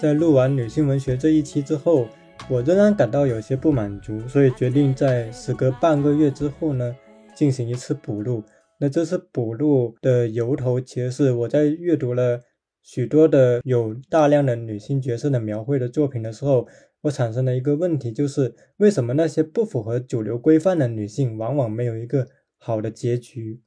在录完女性文学这一期之后，我仍然感到有些不满足，所以决定在时隔半个月之后呢，进行一次补录。那这次补录的由头，其实是我在阅读了许多的有大量的女性角色的描绘的作品的时候，我产生了一个问题，就是为什么那些不符合主流规范的女性，往往没有一个好的结局？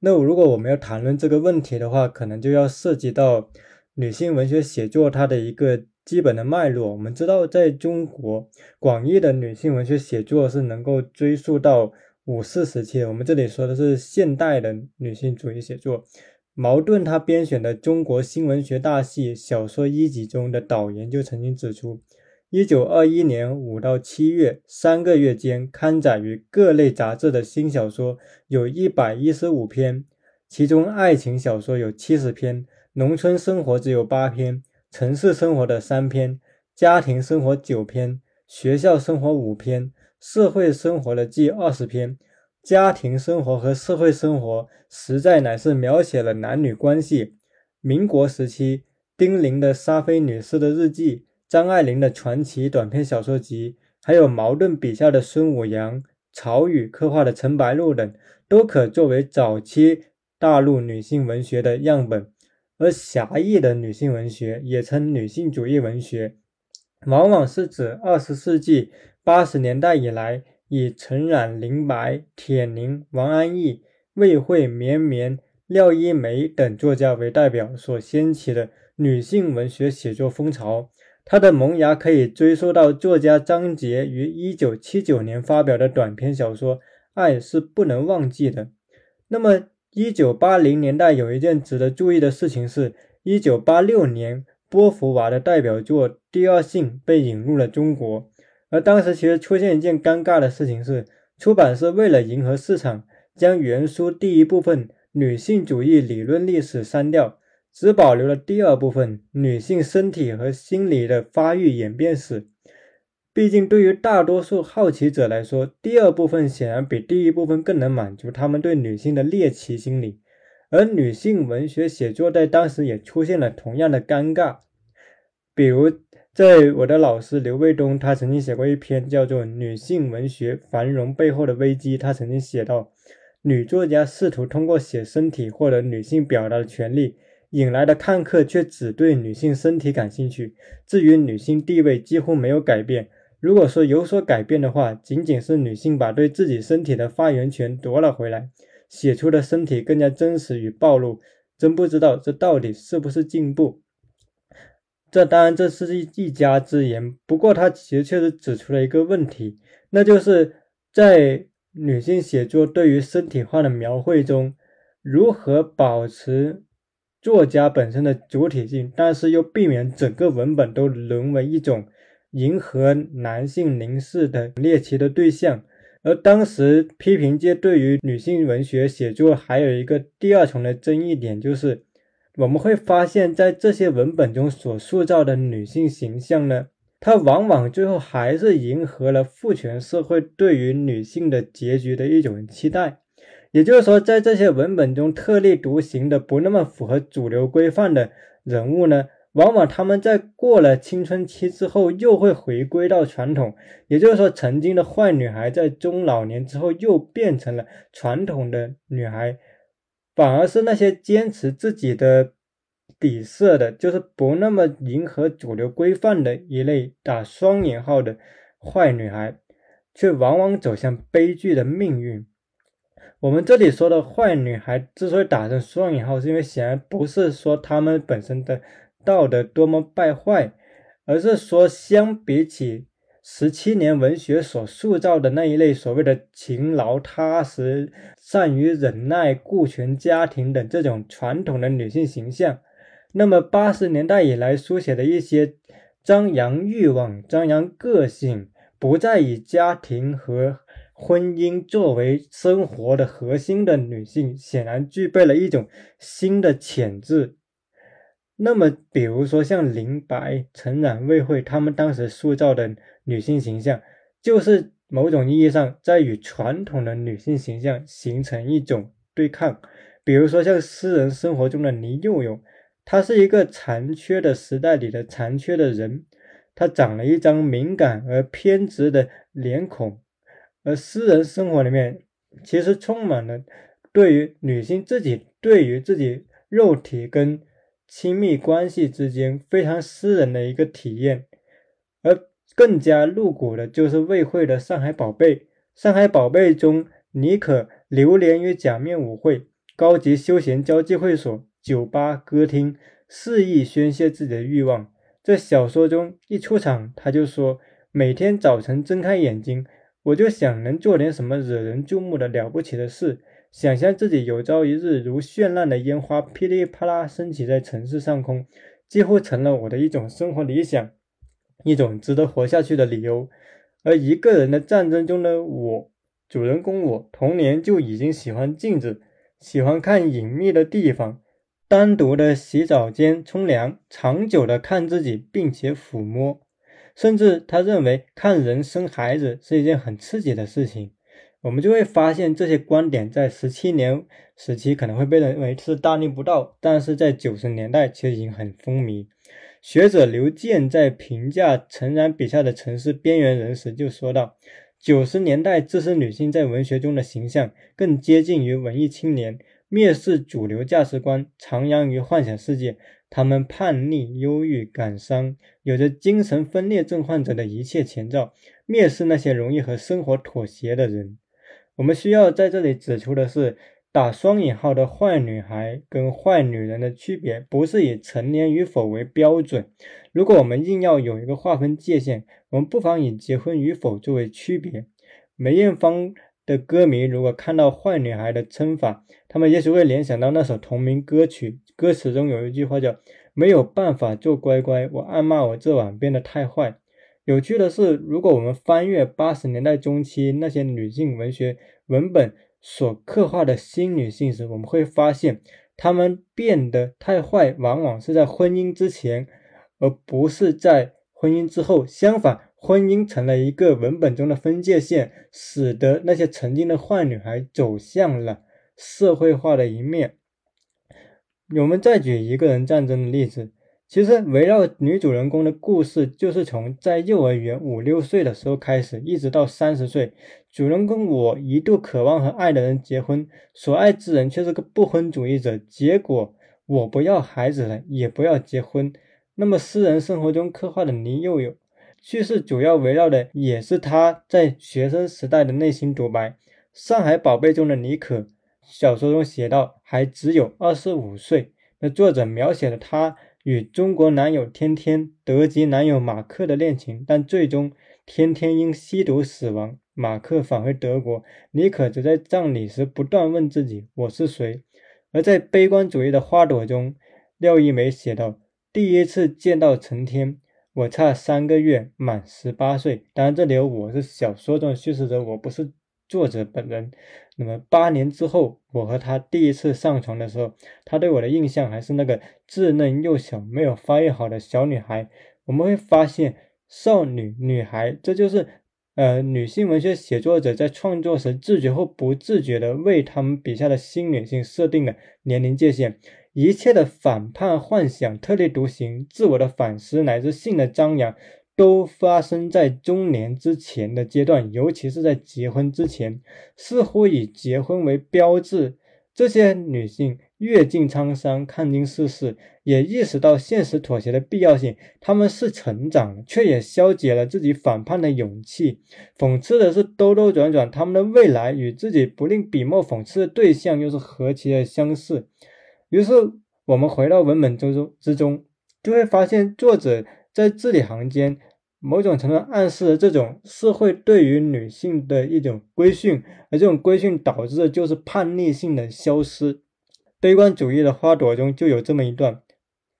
那如果我们要谈论这个问题的话，可能就要涉及到。女性文学写作它的一个基本的脉络，我们知道，在中国广义的女性文学写作是能够追溯到五四时期。我们这里说的是现代的女性主义写作。茅盾他编选的《中国新文学大系小说一集》中的导言就曾经指出，一九二一年五到七月三个月间刊载于各类杂志的新小说有一百一十五篇，其中爱情小说有七十篇。农村生活只有八篇，城市生活的三篇，家庭生活九篇，学校生活五篇，社会生活的计二十篇。家庭生活和社会生活实在乃是描写了男女关系。民国时期，丁玲的《沙菲女士的日记》，张爱玲的传奇短篇小说集，还有茅盾笔下的孙武阳、曹禺刻画的陈白露等，都可作为早期大陆女性文学的样本。而狭义的女性文学，也称女性主义文学，往往是指二十世纪八十年代以来，以陈冉、林白、铁凝、王安忆、魏慧、绵绵、廖一梅等作家为代表所掀起的女性文学写作风潮。它的萌芽可以追溯到作家张杰于一九七九年发表的短篇小说《爱是不能忘记的》。那么，一九八零年代有一件值得注意的事情是，一九八六年波伏娃的代表作《第二性》被引入了中国。而当时其实出现一件尴尬的事情是，出版社为了迎合市场，将原书第一部分女性主义理论历史删掉，只保留了第二部分女性身体和心理的发育演变史。毕竟，对于大多数好奇者来说，第二部分显然比第一部分更能满足他们对女性的猎奇心理。而女性文学写作在当时也出现了同样的尴尬。比如，在我的老师刘卫东，他曾经写过一篇叫做《女性文学繁荣背后的危机》，他曾经写到，女作家试图通过写身体获得女性表达的权利，引来的看客却只对女性身体感兴趣，至于女性地位几乎没有改变。如果说有所改变的话，仅仅是女性把对自己身体的发言权夺了回来，写出的身体更加真实与暴露。真不知道这到底是不是进步？这当然这是一一家之言。不过他其实确实指出了一个问题，那就是在女性写作对于身体化的描绘中，如何保持作家本身的主体性，但是又避免整个文本都沦为一种。迎合男性凝视的猎奇的对象，而当时批评界对于女性文学写作还有一个第二重的争议点，就是我们会发现，在这些文本中所塑造的女性形象呢，它往往最后还是迎合了父权社会对于女性的结局的一种期待。也就是说，在这些文本中特立独行的、不那么符合主流规范的人物呢？往往他们在过了青春期之后，又会回归到传统，也就是说，曾经的坏女孩在中老年之后又变成了传统的女孩，反而是那些坚持自己的底色的，就是不那么迎合主流规范的一类打双引号的坏女孩，却往往走向悲剧的命运。我们这里说的坏女孩之所以打成双引号，是因为显然不是说她们本身的。道德多么败坏，而是说，相比起十七年文学所塑造的那一类所谓的勤劳踏实、善于忍耐、顾全家庭等这种传统的女性形象，那么八十年代以来书写的一些张扬欲望、张扬个性、不再以家庭和婚姻作为生活的核心的女性，显然具备了一种新的潜质。那么，比如说像林白、陈冉、魏慧，他们当时塑造的女性形象，就是某种意义上在与传统的女性形象形成一种对抗，比如说像诗人生活中的倪幼幼，他是一个残缺的时代里的残缺的人，他长了一张敏感而偏执的脸孔，而私人生活里面其实充满了对于女性自己对于自己肉体跟亲密关系之间非常私人的一个体验，而更加露骨的就是魏慧的《上海宝贝》。《上海宝贝》中，妮可流连于假面舞会。高级休闲交际会所、酒吧、歌厅，肆意宣泄自己的欲望。在小说中一出场，他就说：“每天早晨睁开眼睛，我就想能做点什么惹人注目的了不起的事，想象自己有朝一日如绚烂的烟花噼里啪啦升起在城市上空，几乎成了我的一种生活理想，一种值得活下去的理由。”而一个人的战争中的我，主人公我，童年就已经喜欢镜子。喜欢看隐秘的地方，单独的洗澡间冲凉，长久的看自己，并且抚摸，甚至他认为看人生孩子是一件很刺激的事情。我们就会发现这些观点在十七年时期可能会被认为是大逆不道，但是在九十年代其实已经很风靡。学者刘健在评价陈然笔下的城市边缘人时就说道。九十年代，自身女性在文学中的形象更接近于文艺青年，蔑视主流价值观，徜徉于幻想世界。他们叛逆、忧郁、感伤，有着精神分裂症患者的一切前兆，蔑视那些容易和生活妥协的人。我们需要在这里指出的是。打双引号的坏女孩跟坏女人的区别，不是以成年与否为标准。如果我们硬要有一个划分界限，我们不妨以结婚与否作为区别。梅艳芳的歌迷如果看到坏女孩的称法，他们也许会联想到那首同名歌曲，歌词中有一句话叫“没有办法做乖乖，我暗骂我这晚变得太坏”。有趣的是，如果我们翻阅八十年代中期那些女性文学文本，所刻画的新女性时，我们会发现，她们变得太坏，往往是在婚姻之前，而不是在婚姻之后。相反，婚姻成了一个文本中的分界线，使得那些曾经的坏女孩走向了社会化的一面。我们再举一个人战争的例子。其实，围绕女主人公的故事，就是从在幼儿园五六岁的时候开始，一直到三十岁。主人公我一度渴望和爱的人结婚，所爱之人却是个不婚主义者。结果，我不要孩子了，也不要结婚。那么，诗人生活中刻画的倪幼幼，叙事主要围绕的也是他在学生时代的内心独白。《上海宝贝》中的妮可，小说中写道，还只有二十五岁。那作者描写了他。与中国男友天天、德籍男友马克的恋情，但最终天天因吸毒死亡，马克返回德国，妮可则在葬礼时不断问自己：“我是谁？”而在悲观主义的花朵中，廖一梅写道：“第一次见到陈天，我差三个月满十八岁。”当然，这里有我是小说中叙事者，我不是。作者本人，那么八年之后，我和他第一次上床的时候，他对我的印象还是那个稚嫩幼小、没有发育好的小女孩。我们会发现，少女、女孩，这就是呃女性文学写作者在创作时自觉或不自觉的为他们笔下的新女性设定的年龄界限。一切的反叛、幻想、特立独行、自我的反思乃至性的张扬。都发生在中年之前的阶段，尤其是在结婚之前，似乎以结婚为标志。这些女性阅尽沧桑，看尽世事，也意识到现实妥协的必要性。她们是成长，却也消解了自己反叛的勇气。讽刺的是，兜兜转转，她们的未来与自己不吝笔墨讽刺的对象又是何其的相似。于是，我们回到文本之中之中，就会发现作者。在字里行间，某种程度暗示了这种社会对于女性的一种规训，而这种规训导致的就是叛逆性的消失。悲观主义的花朵中就有这么一段，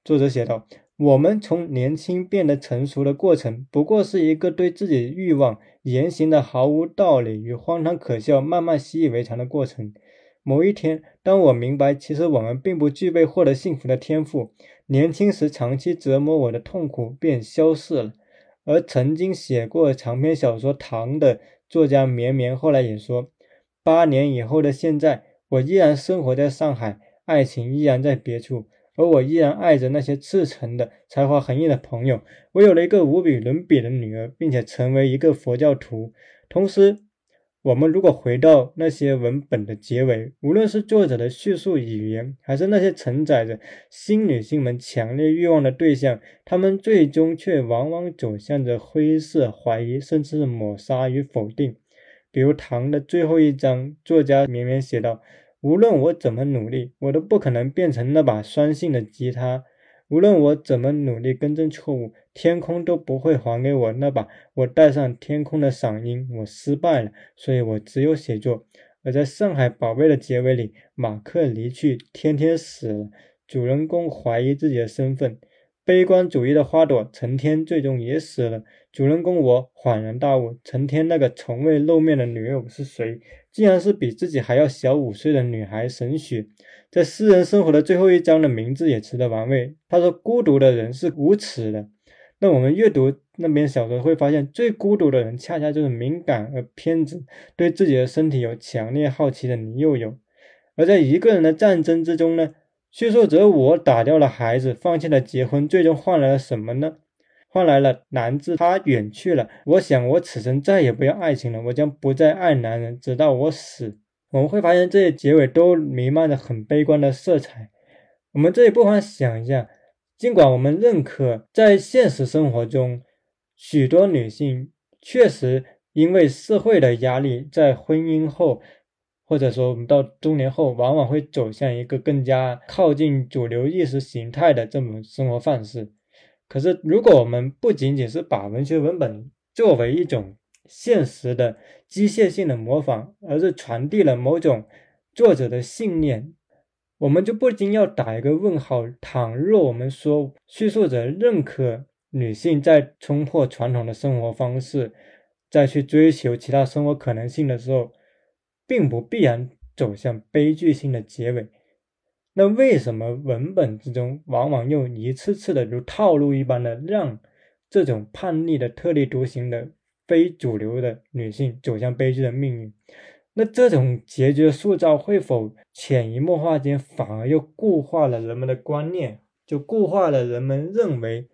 作者写道：“我们从年轻变得成熟的过程，不过是一个对自己欲望言行的毫无道理与荒唐可笑慢慢习以为常的过程。某一天，当我明白，其实我们并不具备获得幸福的天赋。”年轻时长期折磨我的痛苦便消逝了，而曾经写过长篇小说《糖》的作家绵绵后来也说：八年以后的现在，我依然生活在上海，爱情依然在别处，而我依然爱着那些赤诚的、才华横溢的朋友。我有了一个无比伦比的女儿，并且成为一个佛教徒。同时，我们如果回到那些文本的结尾，无论是作者的叙述语言，还是那些承载着新女性们强烈欲望的对象，他们最终却往往走向着灰色、怀疑，甚至抹杀与否定。比如《唐》的最后一章，作家绵绵写道：“无论我怎么努力，我都不可能变成那把酸性的吉他；无论我怎么努力更正错误，天空都不会还给我那把我带上天空的嗓音。我失败了，所以我只有写作。”而在上海宝贝的结尾里，马克离去，天天死了，主人公怀疑自己的身份。悲观主义的花朵成天最终也死了。主人公我恍然大悟，成天那个从未露面的女友是谁？竟然是比自己还要小五岁的女孩沈雪。在私人生活的最后一章的名字也值得玩味。他说：“孤独的人是无耻的。”那我们阅读那篇小说会发现，最孤独的人恰恰就是敏感而偏执，对自己的身体有强烈好奇的李幼友。而在一个人的战争之中呢？叙述者我打掉了孩子，放弃了结婚，最终换来了什么呢？换来了男子他远去了。我想我此生再也不要爱情了，我将不再爱男人，直到我死。我们会发现这些结尾都弥漫着很悲观的色彩。我们这里不妨想一下，尽管我们认可在现实生活中，许多女性确实因为社会的压力，在婚姻后。或者说，我们到中年后，往往会走向一个更加靠近主流意识形态的这种生活范式。可是，如果我们不仅仅是把文学文本作为一种现实的机械性的模仿，而是传递了某种作者的信念，我们就不禁要打一个问号：倘若我们说叙述者认可女性在冲破传统的生活方式，再去追求其他生活可能性的时候，并不必然走向悲剧性的结尾。那为什么文本之中往往又一次次的如套路一般的让这种叛逆的、特立独行的、非主流的女性走向悲剧的命运？那这种结局的塑造会否潜移默化间反而又固化了人们的观念？就固化了人们认为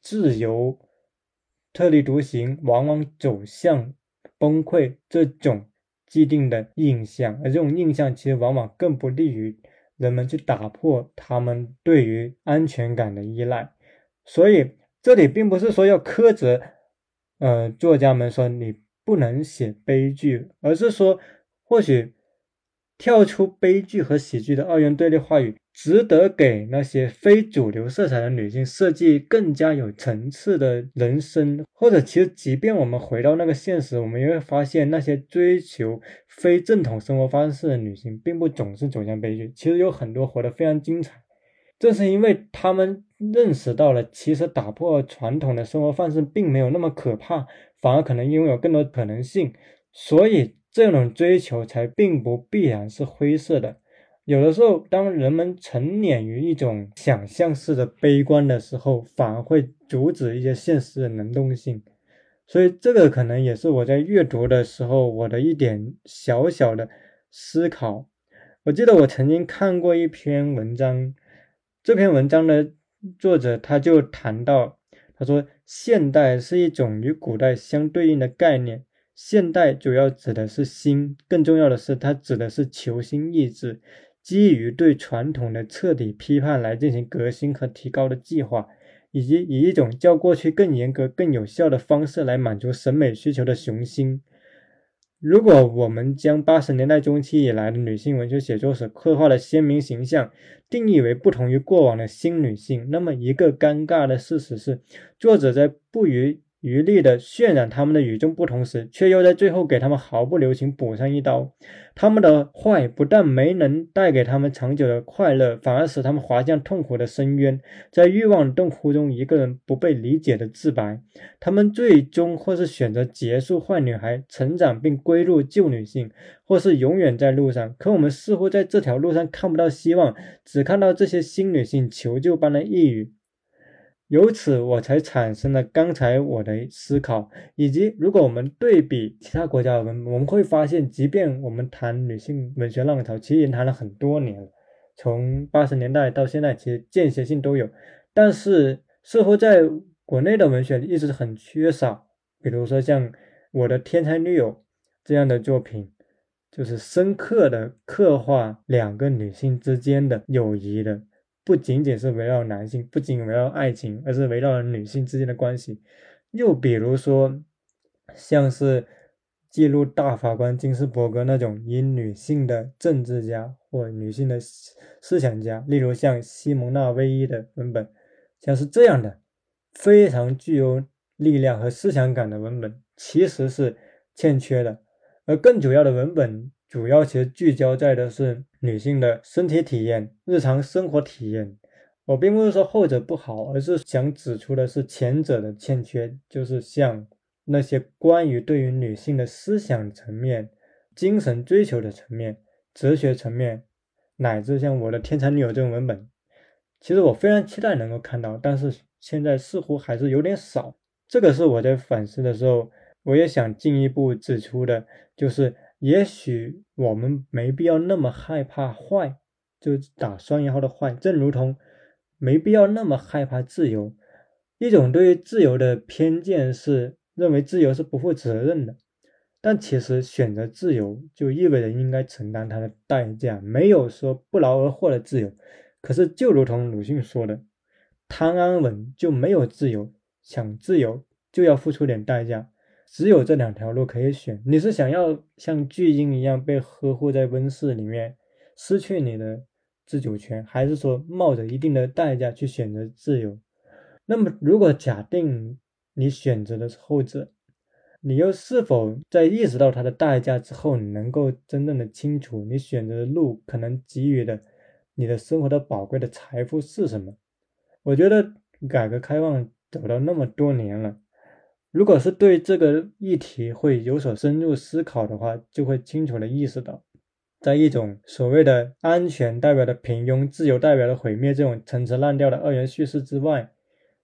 自由、特立独行往往走向崩溃这种。既定的印象，而这种印象其实往往更不利于人们去打破他们对于安全感的依赖。所以这里并不是说要苛责，呃，作家们说你不能写悲剧，而是说或许。跳出悲剧和喜剧的二元对立话语，值得给那些非主流色彩的女性设计更加有层次的人生。或者，其实即便我们回到那个现实，我们也会发现，那些追求非正统生活方式的女性，并不总是走向悲剧。其实有很多活得非常精彩。正是因为他们认识到了，其实打破传统的生活方式并没有那么可怕，反而可能拥有更多可能性，所以。这种追求才并不必然是灰色的。有的时候，当人们沉湎于一种想象式的悲观的时候，反而会阻止一些现实的能动性。所以，这个可能也是我在阅读的时候我的一点小小的思考。我记得我曾经看过一篇文章，这篇文章的作者他就谈到，他说，现代是一种与古代相对应的概念。现代主要指的是心，更重要的是，它指的是求新意志，基于对传统的彻底批判来进行革新和提高的计划，以及以一种较过去更严格、更有效的方式来满足审美需求的雄心。如果我们将八十年代中期以来的女性文学写作史刻画的鲜明形象定义为不同于过往的新女性，那么一个尴尬的事实是，作者在不与余力的渲染他们的与众不同时，却又在最后给他们毫不留情补上一刀。他们的坏不但没能带给他们长久的快乐，反而使他们滑向痛苦的深渊，在欲望的洞窟中，一个人不被理解的自白。他们最终或是选择结束坏女孩成长并归入旧女性，或是永远在路上。可我们似乎在这条路上看不到希望，只看到这些新女性求救般的呓语。由此我才产生了刚才我的思考，以及如果我们对比其他国家的文，我们会发现，即便我们谈女性文学浪潮，其实已经谈了很多年了，从八十年代到现在，其实间歇性都有，但是似乎在国内的文学一直很缺少，比如说像《我的天才女友》这样的作品，就是深刻的刻画两个女性之间的友谊的。不仅仅是围绕男性，不仅围绕爱情，而是围绕女性之间的关系。又比如说，像是记录大法官金斯伯格那种以女性的政治家或女性的思想家，例如像西蒙娜·威伊的文本，像是这样的非常具有力量和思想感的文本，其实是欠缺的。而更主要的文本。主要其实聚焦在的是女性的身体体验、日常生活体验。我并不是说后者不好，而是想指出的是前者的欠缺，就是像那些关于对于女性的思想层面、精神追求的层面、哲学层面，乃至像我的天才女友这种文本，其实我非常期待能够看到，但是现在似乎还是有点少。这个是我在反思的时候，我也想进一步指出的，就是。也许我们没必要那么害怕坏，就打双引号的坏，正如同没必要那么害怕自由。一种对于自由的偏见是认为自由是不负责任的，但其实选择自由就意味着应该承担它的代价，没有说不劳而获的自由。可是就如同鲁迅说的，贪安稳就没有自由，想自由就要付出点代价。只有这两条路可以选，你是想要像巨婴一样被呵护在温室里面，失去你的自主权，还是说冒着一定的代价去选择自由？那么，如果假定你选择的是后者，你又是否在意识到它的代价之后，你能够真正的清楚你选择的路可能给予的你的生活的宝贵的财富是什么？我觉得改革开放走到那么多年了。如果是对这个议题会有所深入思考的话，就会清楚的意识到，在一种所谓的安全代表的平庸、自由代表的毁灭这种陈词滥调的二元叙事之外，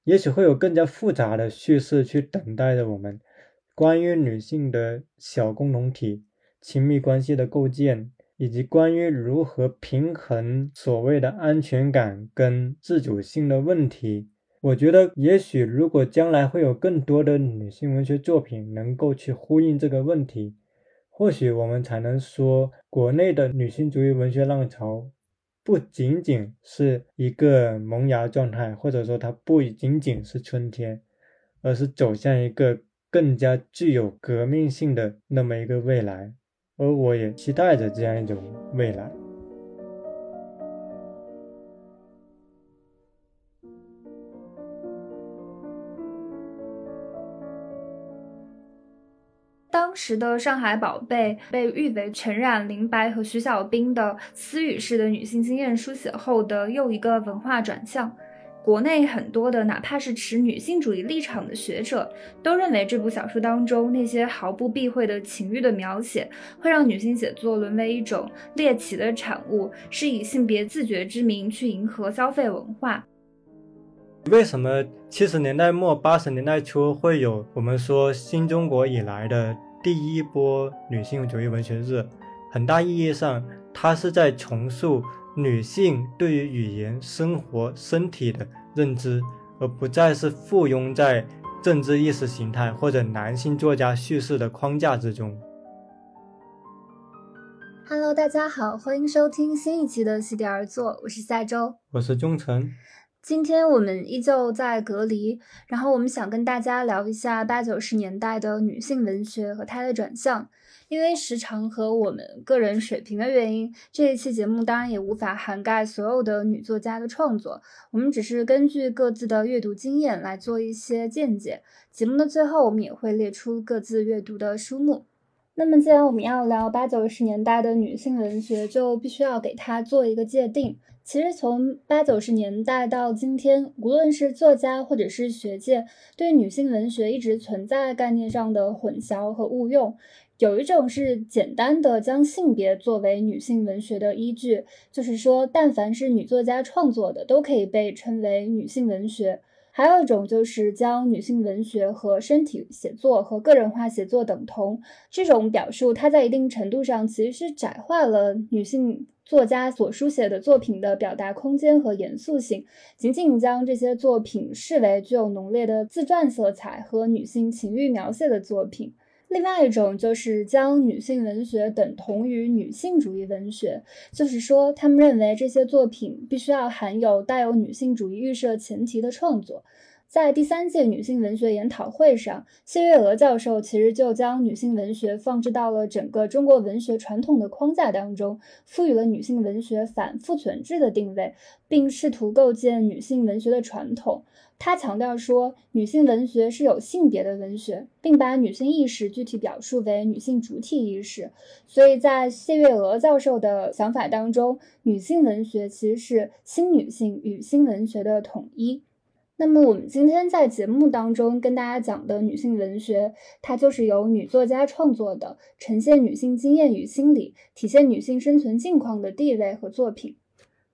也许会有更加复杂的叙事去等待着我们。关于女性的小共同体、亲密关系的构建，以及关于如何平衡所谓的安全感跟自主性的问题。我觉得，也许如果将来会有更多的女性文学作品能够去呼应这个问题，或许我们才能说，国内的女性主义文学浪潮不仅仅是一个萌芽状态，或者说它不仅仅是春天，而是走向一个更加具有革命性的那么一个未来。而我也期待着这样一种未来。当时的上海宝贝被誉为全染林白和徐小兵的私语式的女性经验书写后的又一个文化转向。国内很多的哪怕是持女性主义立场的学者，都认为这部小说当中那些毫不避讳的情欲的描写，会让女性写作沦为一种猎奇的产物，是以性别自觉之名去迎合消费文化。为什么七十年代末八十年代初会有我们说新中国以来的？第一波女性主义文学热，很大意义上，它是在重塑女性对于语言、生活、身体的认知，而不再是附庸在政治意识形态或者男性作家叙事的框架之中。Hello，大家好，欢迎收听新一期的席地而坐，我是夏周，我是钟晨。今天我们依旧在隔离，然后我们想跟大家聊一下八九十年代的女性文学和它的转向。因为时长和我们个人水平的原因，这一期节目当然也无法涵盖所有的女作家的创作。我们只是根据各自的阅读经验来做一些见解。节目的最后，我们也会列出各自阅读的书目。那么，既然我们要聊八九十年代的女性文学，就必须要给它做一个界定。其实从八九十年代到今天，无论是作家或者是学界，对女性文学一直存在概念上的混淆和误用。有一种是简单的将性别作为女性文学的依据，就是说，但凡是女作家创作的，都可以被称为女性文学。还有一种就是将女性文学和身体写作和个人化写作等同。这种表述，它在一定程度上其实是窄化了女性作家所书写的作品的表达空间和严肃性，仅仅将这些作品视为具有浓烈的自传色彩和女性情欲描写的作品。另外一种就是将女性文学等同于女性主义文学，就是说，他们认为这些作品必须要含有带有女性主义预设前提的创作。在第三届女性文学研讨会上，谢月娥教授其实就将女性文学放置到了整个中国文学传统的框架当中，赋予了女性文学反父权制的定位，并试图构建女性文学的传统。他强调说，女性文学是有性别的文学，并把女性意识具体表述为女性主体意识。所以在谢月娥教授的想法当中，女性文学其实是新女性与新文学的统一。那么，我们今天在节目当中跟大家讲的女性文学，它就是由女作家创作的，呈现女性经验与心理，体现女性生存境况的地位和作品。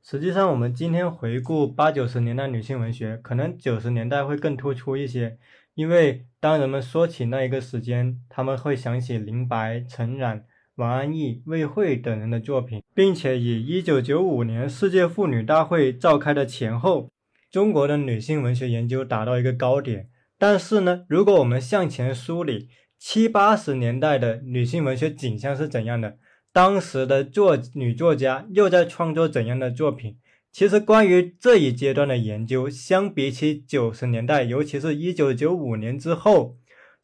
实际上，我们今天回顾八九十年代女性文学，可能九十年代会更突出一些，因为当人们说起那一个时间，他们会想起林白、陈冉、王安忆、魏慧等人的作品，并且以一九九五年世界妇女大会召开的前后，中国的女性文学研究达到一个高点。但是呢，如果我们向前梳理七八十年代的女性文学景象是怎样的？当时的作女作家又在创作怎样的作品？其实关于这一阶段的研究，相比起九十年代，尤其是一九九五年之后，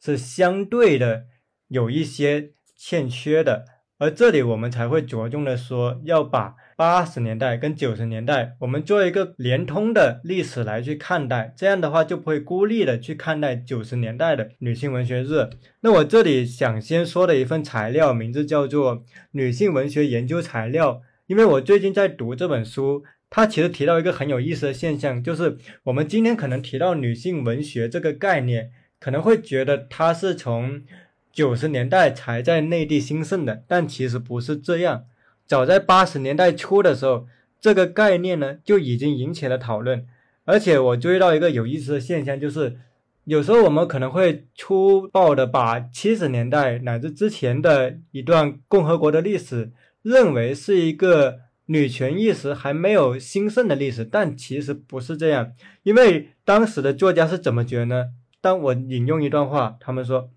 是相对的有一些欠缺的。而这里我们才会着重的说，要把。八十年代跟九十年代，我们做一个连通的历史来去看待，这样的话就不会孤立的去看待九十年代的女性文学日。那我这里想先说的一份材料，名字叫做《女性文学研究材料》，因为我最近在读这本书，它其实提到一个很有意思的现象，就是我们今天可能提到女性文学这个概念，可能会觉得它是从九十年代才在内地兴盛的，但其实不是这样。早在八十年代初的时候，这个概念呢就已经引起了讨论。而且我注意到一个有意思的现象，就是有时候我们可能会粗暴的把七十年代乃至之前的一段共和国的历史认为是一个女权意识还没有兴盛的历史，但其实不是这样。因为当时的作家是怎么觉得呢？当我引用一段话，他们说，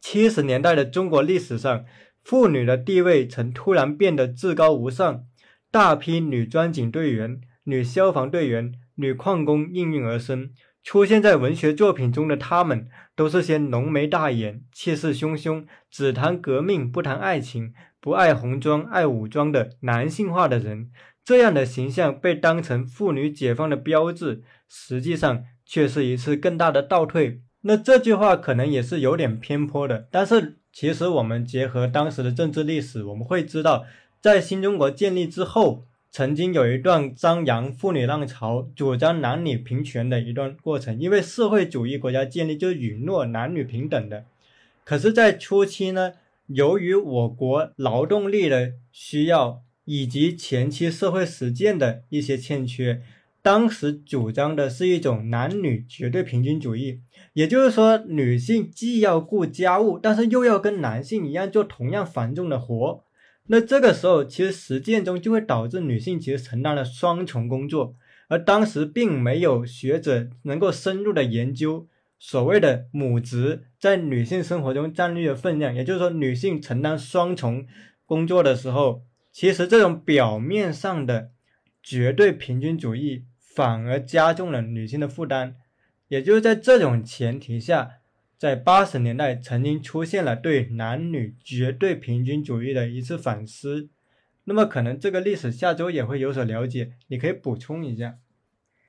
七十年代的中国历史上。妇女的地位曾突然变得至高无上，大批女钻井队员、女消防队员、女矿工应运而生。出现在文学作品中的她们，都是些浓眉大眼、气势汹汹、只谈革命不谈爱情、不爱红装爱武装的男性化的人。这样的形象被当成妇女解放的标志，实际上却是一次更大的倒退。那这句话可能也是有点偏颇的，但是。其实，我们结合当时的政治历史，我们会知道，在新中国建立之后，曾经有一段张扬妇女浪潮、主张男女平权的一段过程。因为社会主义国家建立就允诺男女平等的，可是，在初期呢，由于我国劳动力的需要以及前期社会实践的一些欠缺，当时主张的是一种男女绝对平均主义。也就是说，女性既要顾家务，但是又要跟男性一样做同样繁重的活。那这个时候，其实实践中就会导致女性其实承担了双重工作。而当时并没有学者能够深入的研究所谓的母职在女性生活中占据的分量。也就是说，女性承担双重工作的时候，其实这种表面上的绝对平均主义反而加重了女性的负担。也就是在这种前提下，在八十年代曾经出现了对男女绝对平均主义的一次反思。那么，可能这个历史下周也会有所了解，你可以补充一下。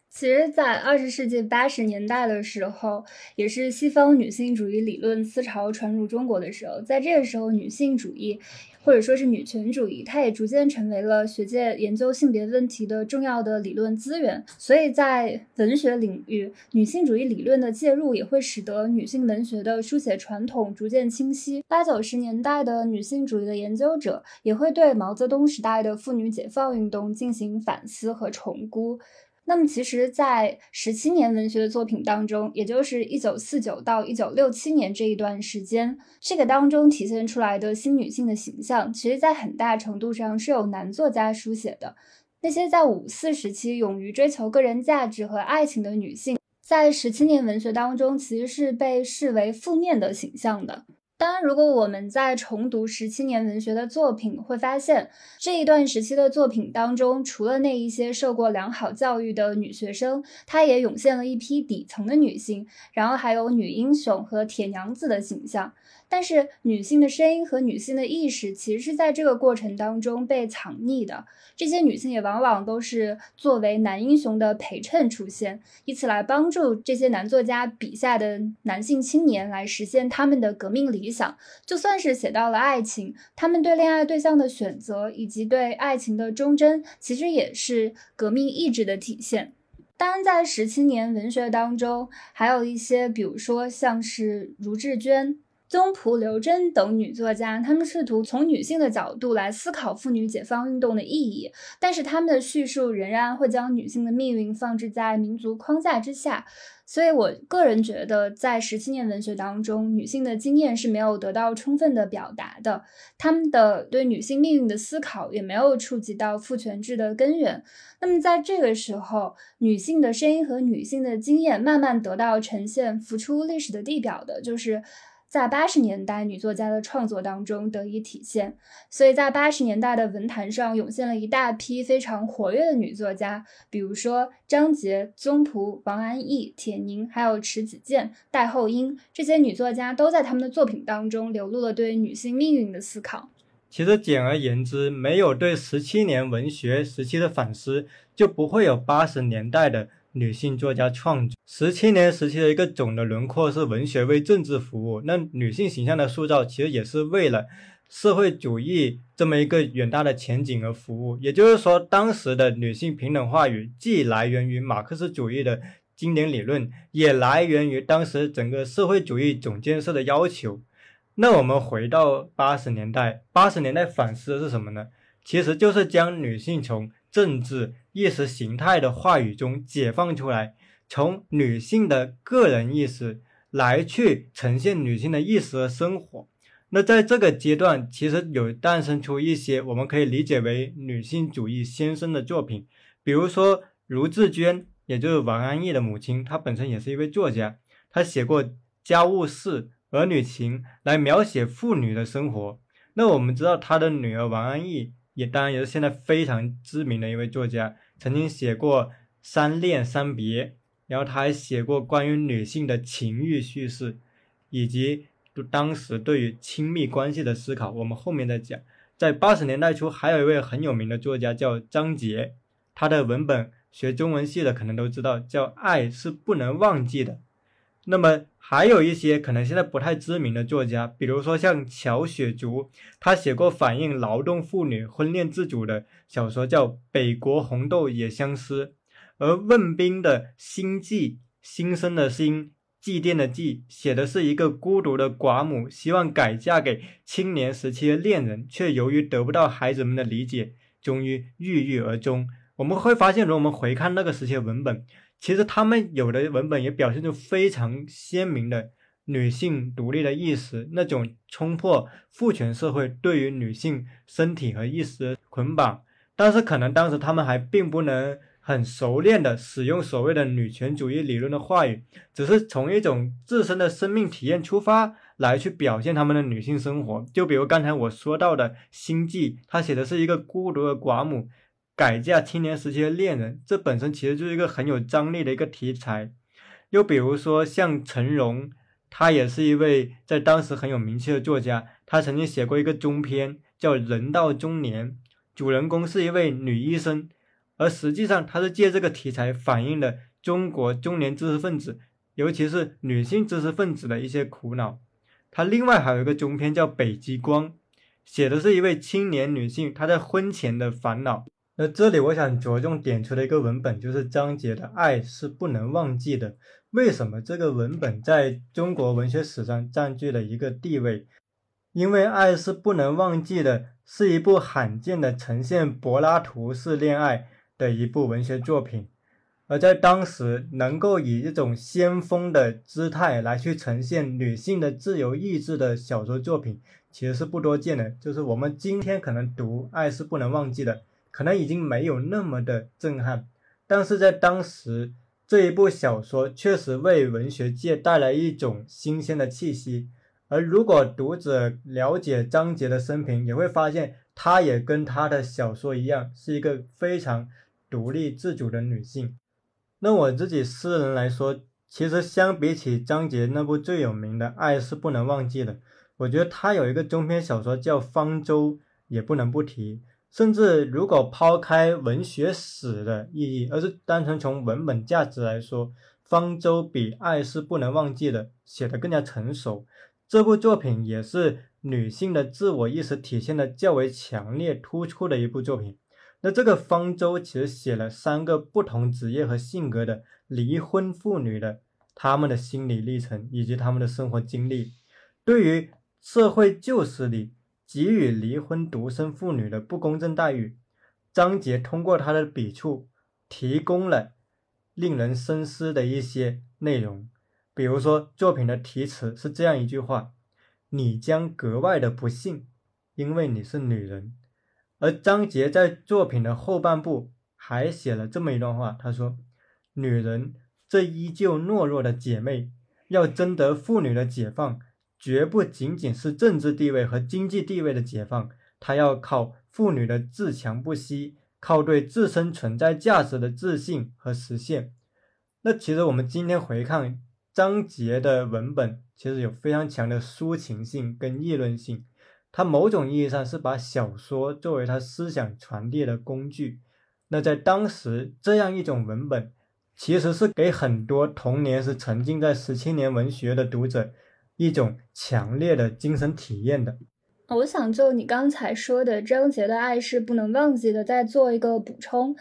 其实，在二十世纪八十年代的时候，也是西方女性主义理论思潮传入中国的时候，在这个时候，女性主义。或者说是女权主义，它也逐渐成为了学界研究性别问题的重要的理论资源。所以在文学领域，女性主义理论的介入也会使得女性文学的书写传统逐渐清晰。八九十年代的女性主义的研究者也会对毛泽东时代的妇女解放运动进行反思和重估。那么，其实，在十七年文学的作品当中，也就是一九四九到一九六七年这一段时间，这个当中体现出来的新女性的形象，其实在很大程度上是有男作家书写的。那些在五四时期勇于追求个人价值和爱情的女性，在十七年文学当中，其实是被视为负面的形象的。当然，如果我们在重读十七年文学的作品，会发现这一段时期的作品当中，除了那一些受过良好教育的女学生，她也涌现了一批底层的女性，然后还有女英雄和铁娘子的形象。但是，女性的声音和女性的意识，其实是在这个过程当中被藏匿的。这些女性也往往都是作为男英雄的陪衬出现，以此来帮助这些男作家笔下的男性青年来实现他们的革命理想。就算是写到了爱情，他们对恋爱对象的选择以及对爱情的忠贞，其实也是革命意志的体现。当然，在十七年文学当中，还有一些，比如说像是茹志娟。宗璞、刘珍等女作家，她们试图从女性的角度来思考妇女解放运动的意义，但是她们的叙述仍然会将女性的命运放置在民族框架之下。所以，我个人觉得，在十七年文学当中，女性的经验是没有得到充分的表达的，她们的对女性命运的思考也没有触及到父权制的根源。那么，在这个时候，女性的声音和女性的经验慢慢得到呈现，浮出历史的地表的，就是。在八十年代女作家的创作当中得以体现，所以在八十年代的文坛上涌现了一大批非常活跃的女作家，比如说张杰、宗璞、王安忆、铁凝，还有迟子建、戴后英这些女作家都在他们的作品当中流露了对女性命运的思考。其实简而言之，没有对十七年文学时期的反思，就不会有八十年代的。女性作家创作十七年时期的一个总的轮廓是文学为政治服务，那女性形象的塑造其实也是为了社会主义这么一个远大的前景而服务。也就是说，当时的女性平等话语既来源于马克思主义的经典理论，也来源于当时整个社会主义总建设的要求。那我们回到八十年代，八十年代反思的是什么呢？其实就是将女性从政治意识形态的话语中解放出来，从女性的个人意识来去呈现女性的意识和生活。那在这个阶段，其实有诞生出一些我们可以理解为女性主义先生的作品，比如说卢志娟，也就是王安忆的母亲，她本身也是一位作家，她写过《家务事》《儿女情》来描写妇女的生活。那我们知道她的女儿王安忆。也当然也是现在非常知名的一位作家，曾经写过《三恋三别》，然后他还写过关于女性的情欲叙事，以及当时对于亲密关系的思考。我们后面再讲。在八十年代初，还有一位很有名的作家叫张杰，他的文本学中文系的可能都知道，叫《爱是不能忘记的》。那么还有一些可能现在不太知名的作家，比如说像乔雪竹，他写过反映劳动妇女婚恋自主的小说，叫《北国红豆也相思》；而问冰的《心悸》，新生的心，祭奠的祭，写的是一个孤独的寡母，希望改嫁给青年时期的恋人，却由于得不到孩子们的理解，终于郁郁而终。我们会发现，如果我们回看那个时期的文本。其实他们有的文本也表现出非常鲜明的女性独立的意识，那种冲破父权社会对于女性身体和意识的捆绑。但是可能当时他们还并不能很熟练的使用所谓的女权主义理论的话语，只是从一种自身的生命体验出发来去表现他们的女性生活。就比如刚才我说到的《心悸》，他写的是一个孤独的寡母。改嫁青年时期的恋人，这本身其实就是一个很有张力的一个题材。又比如说像陈荣，他也是一位在当时很有名气的作家，他曾经写过一个中篇叫《人到中年》，主人公是一位女医生，而实际上他是借这个题材反映了中国中年知识分子，尤其是女性知识分子的一些苦恼。他另外还有一个中篇叫《北极光》，写的是一位青年女性她在婚前的烦恼。那这里我想着重点出的一个文本，就是张杰的《爱是不能忘记的》。为什么这个文本在中国文学史上占据了一个地位？因为《爱是不能忘记的》是一部罕见的呈现柏拉图式恋爱的一部文学作品。而在当时能够以一种先锋的姿态来去呈现女性的自由意志的小说作品，其实是不多见的。就是我们今天可能读《爱是不能忘记的》，可能已经没有那么的震撼，但是在当时。这一部小说确实为文学界带来一种新鲜的气息，而如果读者了解张杰的生平，也会发现，她也跟她的小说一样，是一个非常独立自主的女性。那我自己私人来说，其实相比起张杰那部最有名的《爱是不能忘记的》，我觉得他有一个中篇小说叫《方舟》，也不能不提。甚至如果抛开文学史的意义，而是单纯从文本价值来说，《方舟》比《爱是不能忘记的》写得更加成熟。这部作品也是女性的自我意识体现的较为强烈突出的一部作品。那这个《方舟》其实写了三个不同职业和性格的离婚妇女的她们的心理历程以及她们的生活经历，对于社会旧势力。给予离婚独生妇女的不公正待遇，张杰通过他的笔触提供了令人深思的一些内容。比如说，作品的题词是这样一句话：“你将格外的不幸，因为你是女人。”而张杰在作品的后半部还写了这么一段话，他说：“女人这依旧懦弱的姐妹，要争得妇女的解放。”绝不仅仅是政治地位和经济地位的解放，它要靠妇女的自强不息，靠对自身存在价值的自信和实现。那其实我们今天回看张杰的文本，其实有非常强的抒情性跟议论性，他某种意义上是把小说作为他思想传递的工具。那在当时，这样一种文本，其实是给很多童年是沉浸在十七年文学的读者。一种强烈的精神体验的。我想就你刚才说的张杰的爱是不能忘记的，再做一个补充。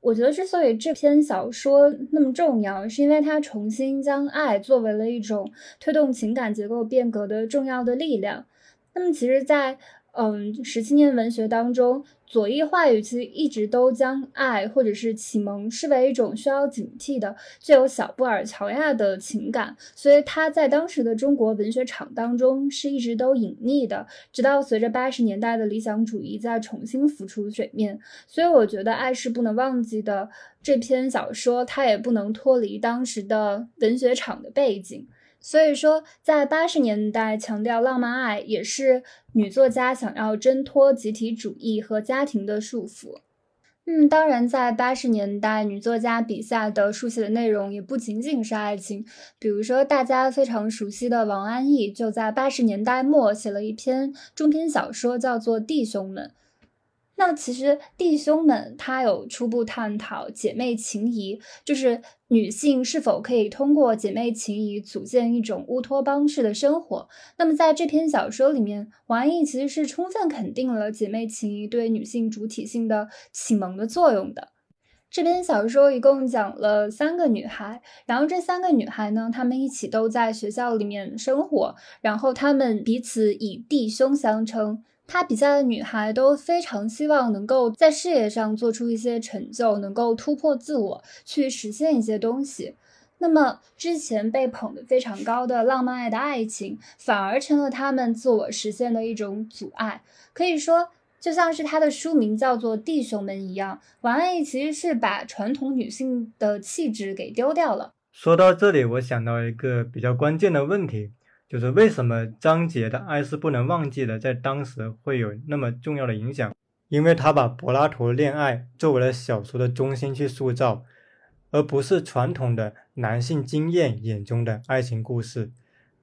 我觉得之所以这篇小说那么重要，是因为它重新将爱作为了一种推动情感结构变革的重要的力量。那么，其实，在嗯十七年文学当中。左翼话语其实一直都将爱或者是启蒙视为一种需要警惕的、具有小布尔乔亚的情感，所以它在当时的中国文学场当中是一直都隐匿的。直到随着八十年代的理想主义再重新浮出水面，所以我觉得《爱是不能忘记的》这篇小说，它也不能脱离当时的文学场的背景。所以说，在八十年代强调浪漫爱，也是女作家想要挣脱集体主义和家庭的束缚。嗯，当然，在八十年代，女作家笔下的书写的内容也不仅仅是爱情。比如说，大家非常熟悉的王安忆，就在八十年代末写了一篇中篇小说，叫做《弟兄们》。那其实弟兄们，他有初步探讨姐妹情谊，就是女性是否可以通过姐妹情谊组建一种乌托邦式的生活。那么在这篇小说里面，王安忆其实是充分肯定了姐妹情谊对女性主体性的启蒙的作用的。这篇小说一共讲了三个女孩，然后这三个女孩呢，她们一起都在学校里面生活，然后她们彼此以弟兄相称。他笔下的女孩都非常希望能够在事业上做出一些成就，能够突破自我，去实现一些东西。那么之前被捧得非常高的浪漫爱的爱情，反而成了他们自我实现的一种阻碍。可以说，就像是他的书名叫做《弟兄们》一样，王安忆其实是把传统女性的气质给丢掉了。说到这里，我想到一个比较关键的问题。就是为什么张杰的爱是不能忘记的，在当时会有那么重要的影响？因为他把柏拉图恋爱作为了小说的中心去塑造，而不是传统的男性经验眼中的爱情故事。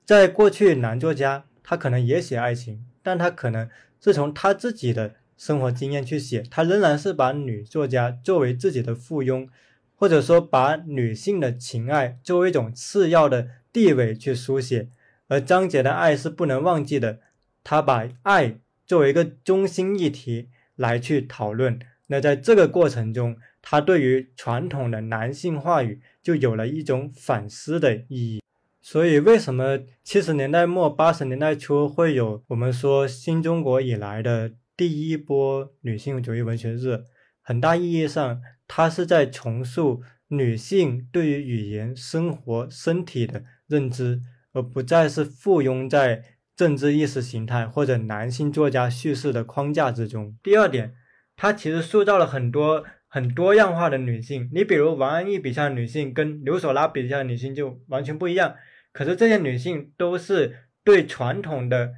在过去，男作家他可能也写爱情，但他可能是从他自己的生活经验去写，他仍然是把女作家作为自己的附庸，或者说把女性的情爱作为一种次要的地位去书写。而张杰的爱是不能忘记的，他把爱作为一个中心议题来去讨论。那在这个过程中，他对于传统的男性话语就有了一种反思的意义。所以，为什么七十年代末八十年代初会有我们说新中国以来的第一波女性主义文学日？很大意义上，它是在重塑女性对于语言、生活、身体的认知，而不再是附庸在政治意识形态或者男性作家叙事的框架之中。第二点，它其实塑造了很多很多样化的女性。你比如王安忆笔下的女性，跟刘索拉笔下的女性就完全不一样。可是这些女性都是对传统的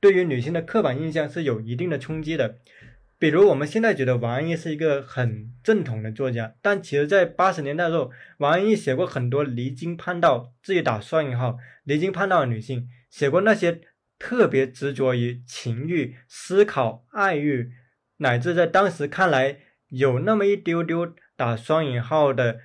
对于女性的刻板印象是有一定的冲击的。比如我们现在觉得王安忆是一个很正统的作家，但其实，在八十年代的时候，王安忆写过很多离经叛道（自己打双引号）离经叛道的女性，写过那些特别执着于情欲、思考、爱欲，乃至在当时看来有那么一丢丢打双引号的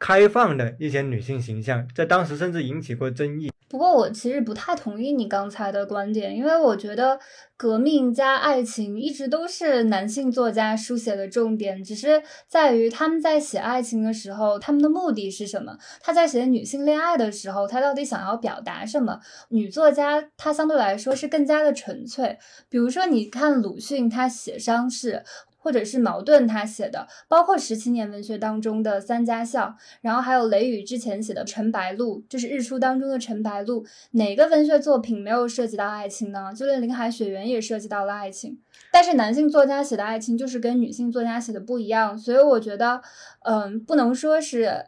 开放的一些女性形象，在当时甚至引起过争议。不过我其实不太同意你刚才的观点，因为我觉得革命加爱情一直都是男性作家书写的重点，只是在于他们在写爱情的时候，他们的目的是什么？他在写女性恋爱的时候，他到底想要表达什么？女作家她相对来说是更加的纯粹，比如说你看鲁迅，他写伤逝。或者是茅盾他写的，包括十七年文学当中的三家巷，然后还有雷雨之前写的《陈白露》，就是日出当中的陈白露，哪个文学作品没有涉及到爱情呢？就连《林海雪原》也涉及到了爱情，但是男性作家写的爱情就是跟女性作家写的不一样，所以我觉得，嗯，不能说是。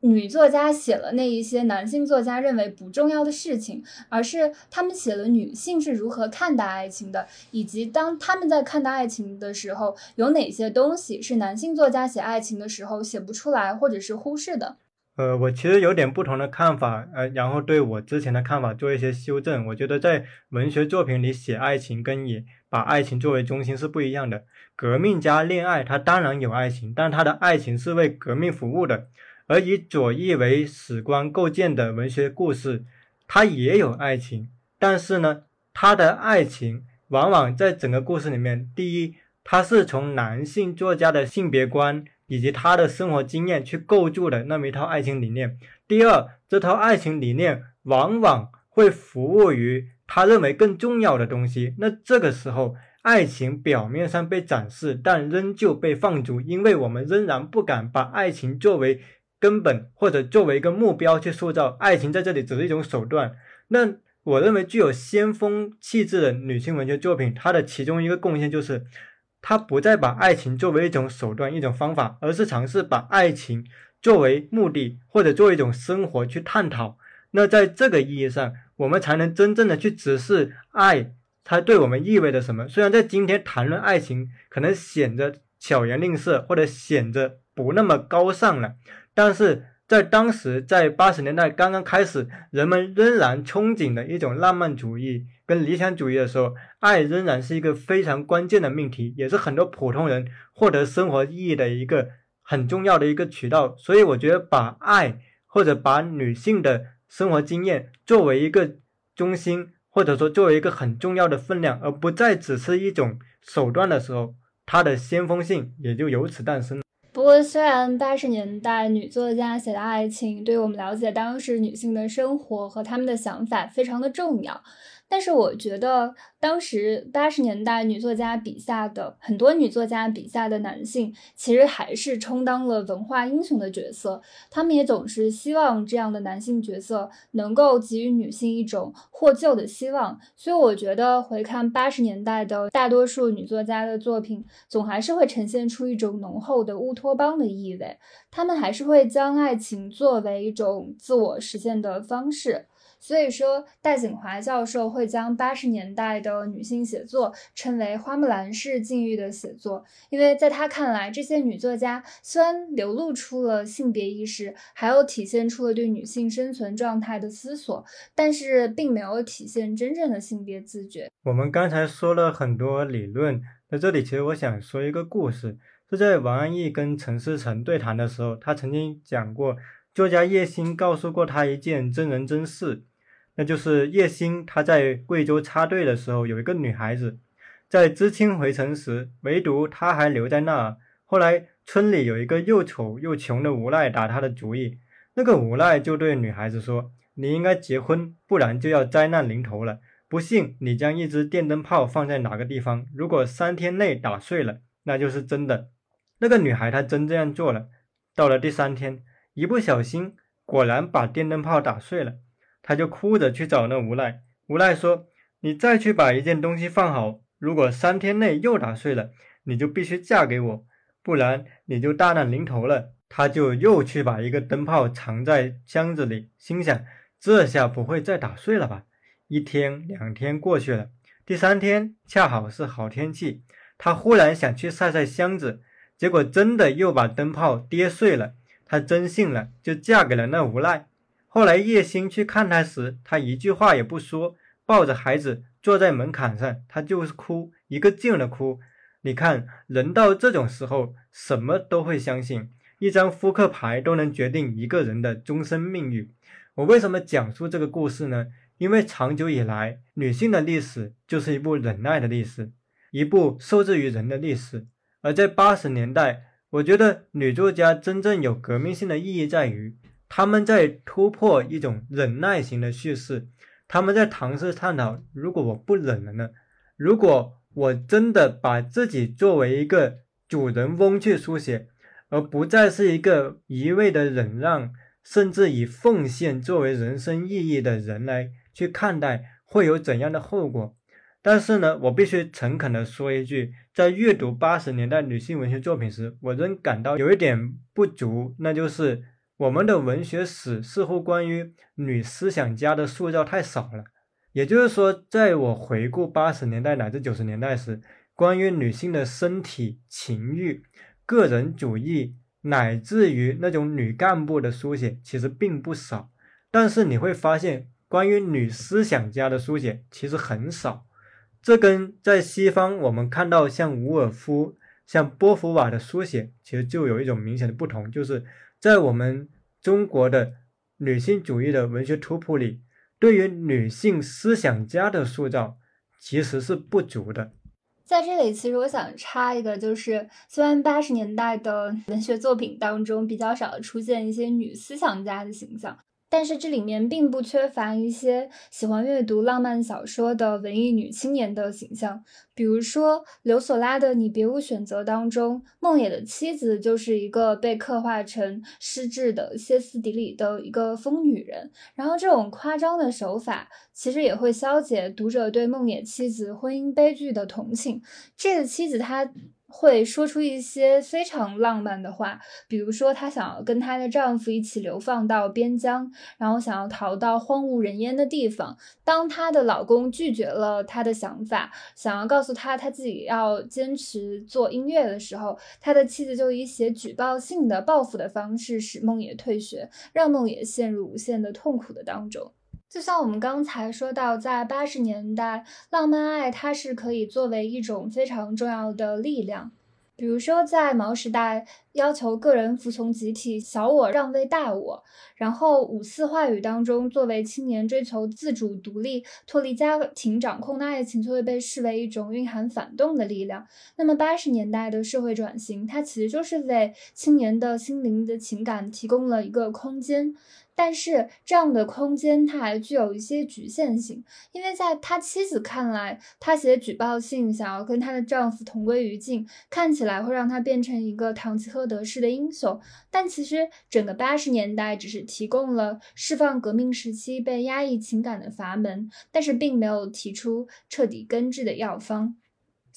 女作家写了那一些男性作家认为不重要的事情，而是他们写了女性是如何看待爱情的，以及当他们在看待爱情的时候，有哪些东西是男性作家写爱情的时候写不出来或者是忽视的。呃，我其实有点不同的看法，呃，然后对我之前的看法做一些修正。我觉得在文学作品里写爱情跟以把爱情作为中心是不一样的。革命家恋爱，他当然有爱情，但他的爱情是为革命服务的。而以左翼为史观构建的文学故事，它也有爱情，但是呢，它的爱情往往在整个故事里面，第一，它是从男性作家的性别观以及他的生活经验去构筑的那么一套爱情理念；第二，这套爱情理念往往会服务于他认为更重要的东西。那这个时候，爱情表面上被展示，但仍旧被放逐，因为我们仍然不敢把爱情作为。根本或者作为一个目标去塑造爱情，在这里只是一种手段。那我认为具有先锋气质的女性文学作品，它的其中一个贡献就是，它不再把爱情作为一种手段、一种方法，而是尝试把爱情作为目的或者作为一种生活去探讨。那在这个意义上，我们才能真正的去直视爱它对我们意味着什么。虽然在今天谈论爱情，可能显得巧言令色，或者显得不那么高尚了。但是在当时，在八十年代刚刚开始，人们仍然憧憬的一种浪漫主义跟理想主义的时候，爱仍然是一个非常关键的命题，也是很多普通人获得生活意义的一个很重要的一个渠道。所以，我觉得把爱或者把女性的生活经验作为一个中心，或者说作为一个很重要的分量，而不再只是一种手段的时候，它的先锋性也就由此诞生。不过，虽然八十年代女作家写的爱情，对我们了解当时女性的生活和她们的想法非常的重要。但是我觉得，当时八十年代女作家笔下的很多女作家笔下的男性，其实还是充当了文化英雄的角色。他们也总是希望这样的男性角色能够给予女性一种获救的希望。所以，我觉得回看八十年代的大多数女作家的作品，总还是会呈现出一种浓厚的乌托邦的意味。他们还是会将爱情作为一种自我实现的方式。所以说，戴锦华教授会将八十年代的女性写作称为花木兰式境遇的写作，因为在他看来，这些女作家虽然流露出了性别意识，还有体现出了对女性生存状态的思索，但是并没有体现真正的性别自觉。我们刚才说了很多理论，在这里其实我想说一个故事，是在王安忆跟陈思诚对谈的时候，他曾经讲过。作家叶欣告诉过他一件真人真事，那就是叶欣他在贵州插队的时候，有一个女孩子在知青回城时，唯独她还留在那儿。后来村里有一个又丑又穷的无赖打他的主意，那个无赖就对女孩子说：“你应该结婚，不然就要灾难临头了。不信，你将一支电灯泡放在哪个地方，如果三天内打碎了，那就是真的。”那个女孩她真这样做了。到了第三天，一不小心果然把电灯泡打碎了，他就哭着去找那无赖。无赖说：“你再去把一件东西放好，如果三天内又打碎了，你就必须嫁给我，不然你就大难临头了。”他就又去把一个灯泡藏在箱子里，心想：这下不会再打碎了吧？一天两天过去了，第三天恰好是好天气，他忽然想去晒晒箱子，结果真的又把灯泡跌碎了。他真信了，就嫁给了那无赖。后来叶星去看他时，他一句话也不说，抱着孩子坐在门槛上，他就是哭，一个劲的哭。你看，人到这种时候，什么都会相信。一张扑克牌都能决定一个人的终身命运。我为什么讲述这个故事呢？因为长久以来，女性的历史就是一部忍耐的历史，一部受制于人的历史。而在八十年代，我觉得女作家真正有革命性的意义在于，他们在突破一种忍耐型的叙事，他们在尝试探讨：如果我不忍了呢？如果我真的把自己作为一个主人翁去书写？而不再是一个一味的忍让，甚至以奉献作为人生意义的人来去看待，会有怎样的后果？但是呢，我必须诚恳地说一句，在阅读八十年代女性文学作品时，我仍感到有一点不足，那就是我们的文学史似乎关于女思想家的塑造太少了。也就是说，在我回顾八十年代乃至九十年代时，关于女性的身体情欲。个人主义乃至于那种女干部的书写其实并不少，但是你会发现，关于女思想家的书写其实很少。这跟在西方我们看到像伍尔夫、像波伏娃的书写，其实就有一种明显的不同，就是在我们中国的女性主义的文学图谱里，对于女性思想家的塑造其实是不足的。在这里，其实我想插一个，就是虽然八十年代的文学作品当中比较少出现一些女思想家的形象。但是这里面并不缺乏一些喜欢阅读浪漫小说的文艺女青年的形象，比如说刘索拉的《你别无选择》当中，梦野的妻子就是一个被刻画成失智的歇斯底里的一个疯女人。然后这种夸张的手法，其实也会消解读者对梦野妻子婚姻悲剧的同情。这个妻子她。会说出一些非常浪漫的话，比如说她想要跟她的丈夫一起流放到边疆，然后想要逃到荒无人烟的地方。当她的老公拒绝了她的想法，想要告诉她她自己要坚持做音乐的时候，她的妻子就以写举报信的报复的方式使梦野退学，让梦野陷入无限的痛苦的当中。就像我们刚才说到，在八十年代，浪漫爱它是可以作为一种非常重要的力量。比如说，在毛时代，要求个人服从集体，小我让位大我；然后五四话语当中，作为青年追求自主独立、脱离家庭掌控的爱情，就会被视为一种蕴含反动的力量。那么八十年代的社会转型，它其实就是为青年的心灵的情感提供了一个空间。但是这样的空间，它还具有一些局限性，因为在他妻子看来，他写举报信，想要跟她的丈夫同归于尽，看起来会让他变成一个堂吉诃德式的英雄。但其实，整个八十年代只是提供了释放革命时期被压抑情感的阀门，但是并没有提出彻底根治的药方。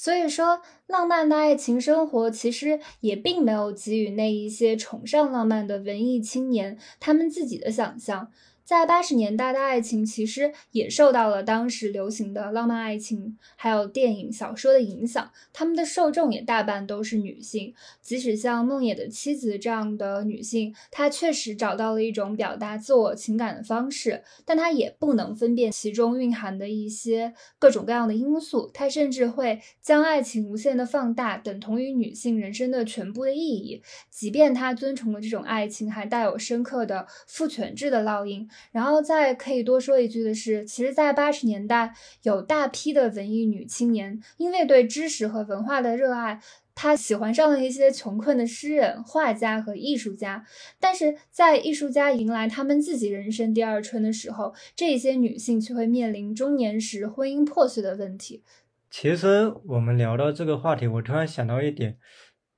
所以说，浪漫的爱情生活其实也并没有给予那一些崇尚浪漫的文艺青年他们自己的想象。在八十年代的爱情，其实也受到了当时流行的浪漫爱情，还有电影、小说的影响。他们的受众也大半都是女性。即使像梦野的妻子这样的女性，她确实找到了一种表达自我情感的方式，但她也不能分辨其中蕴含的一些各种各样的因素。她甚至会将爱情无限的放大，等同于女性人生的全部的意义。即便她遵从的这种爱情还带有深刻的父权制的烙印。然后再可以多说一句的是，其实，在八十年代，有大批的文艺女青年，因为对知识和文化的热爱，她喜欢上了一些穷困的诗人、画家和艺术家。但是在艺术家迎来他们自己人生第二春的时候，这些女性却会面临中年时婚姻破碎的问题。其实，我们聊到这个话题，我突然想到一点。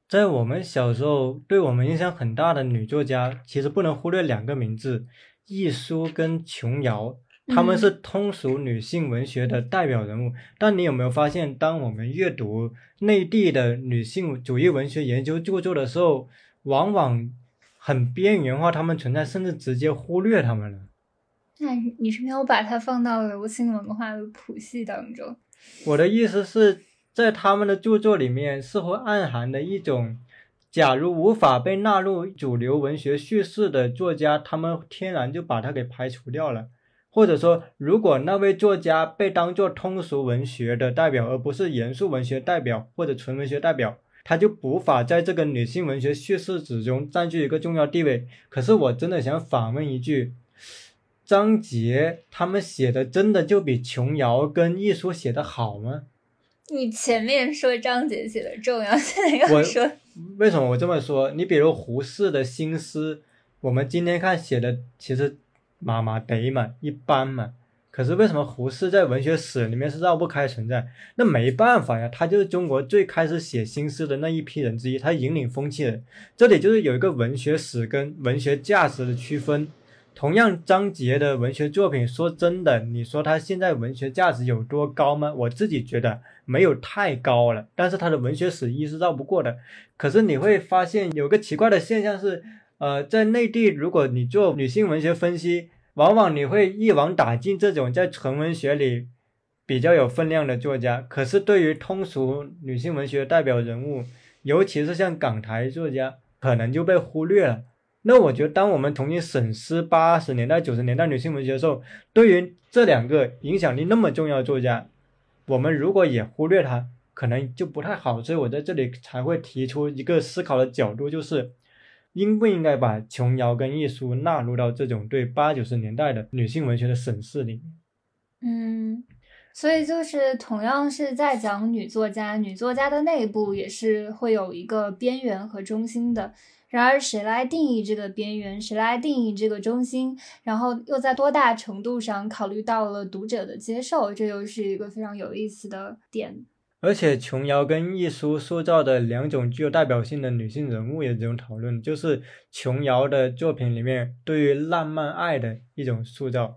在我们小时候，对我们影响很大的女作家，其实不能忽略两个名字：亦舒跟琼瑶。他们是通俗女性文学的代表人物。但你有没有发现，当我们阅读内地的女性主义文学研究著作的时候，往往很边缘化他们存在，甚至直接忽略他们了？那你是没有把它放到流行文化的谱系当中？我的意思是在他们的著作里面，似乎暗含的一种。假如无法被纳入主流文学叙事的作家，他们天然就把它给排除掉了。或者说，如果那位作家被当作通俗文学的代表，而不是严肃文学代表或者纯文学代表，他就无法在这个女性文学叙事之中占据一个重要地位。可是，我真的想反问一句：张杰他们写的真的就比琼瑶跟亦舒写的好吗？你前面说张杰写的重要，现在又说。为什么我这么说？你比如胡适的新诗，我们今天看写的其实麻麻得嘛，一般嘛。可是为什么胡适在文学史里面是绕不开存在？那没办法呀，他就是中国最开始写新诗的那一批人之一，他引领风气的。这里就是有一个文学史跟文学价值的区分。同样，张杰的文学作品，说真的，你说他现在文学价值有多高吗？我自己觉得没有太高了。但是他的文学史一是绕不过的。可是你会发现有个奇怪的现象是，呃，在内地，如果你做女性文学分析，往往你会一网打尽这种在纯文学里比较有分量的作家。可是对于通俗女性文学代表人物，尤其是像港台作家，可能就被忽略了。那我觉得，当我们重新审视八十年代、九十年代女性文学的时候，对于这两个影响力那么重要的作家，我们如果也忽略他，可能就不太好。所以我在这里才会提出一个思考的角度，就是应不应该把琼瑶跟亦舒纳入到这种对八九十年代的女性文学的审视里面。嗯，所以就是同样是在讲女作家，女作家的内部也是会有一个边缘和中心的。然而，谁来定义这个边缘？谁来定义这个中心？然后又在多大程度上考虑到了读者的接受？这又是一个非常有意思的点。而且，琼瑶跟亦舒塑造的两种具有代表性的女性人物，也这种讨论，就是琼瑶的作品里面对于浪漫爱的一种塑造，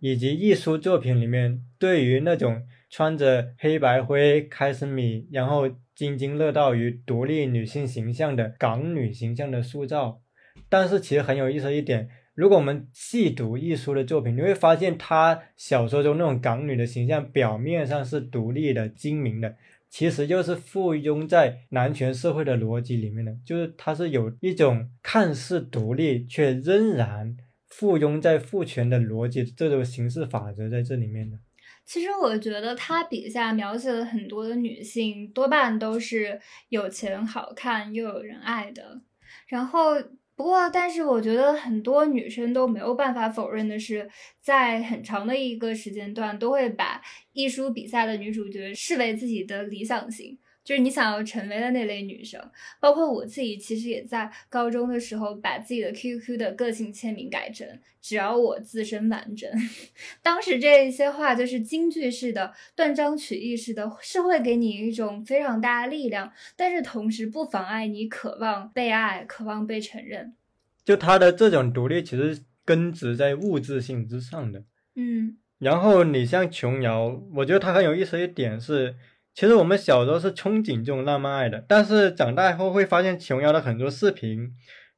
以及亦舒作品里面对于那种穿着黑白灰开司米，然后。津津乐道于独立女性形象的港女形象的塑造，但是其实很有意思一点，如果我们细读一书的作品，你会发现她小说中那种港女的形象，表面上是独立的、精明的，其实就是附庸在男权社会的逻辑里面的，就是她是有一种看似独立却仍然附庸在父权的逻辑这种形式法则在这里面的。其实我觉得他笔下描写了很多的女性，多半都是有钱、好看又有人爱的。然后，不过，但是我觉得很多女生都没有办法否认的是，在很长的一个时间段，都会把艺术笔下的女主角视为自己的理想型。就是你想要成为的那类女生，包括我自己，其实也在高中的时候把自己的 QQ 的个性签名改成“只要我自身完整”。当时这一些话就是京剧式的、断章取义式的，是会给你一种非常大的力量，但是同时不妨碍你渴望被爱、渴望被承认。就他的这种独立，其实根植在物质性之上的。嗯。然后你像琼瑶，我觉得她很有意思一点是。其实我们小时候是憧憬这种浪漫爱的，但是长大后会发现琼瑶的很多视频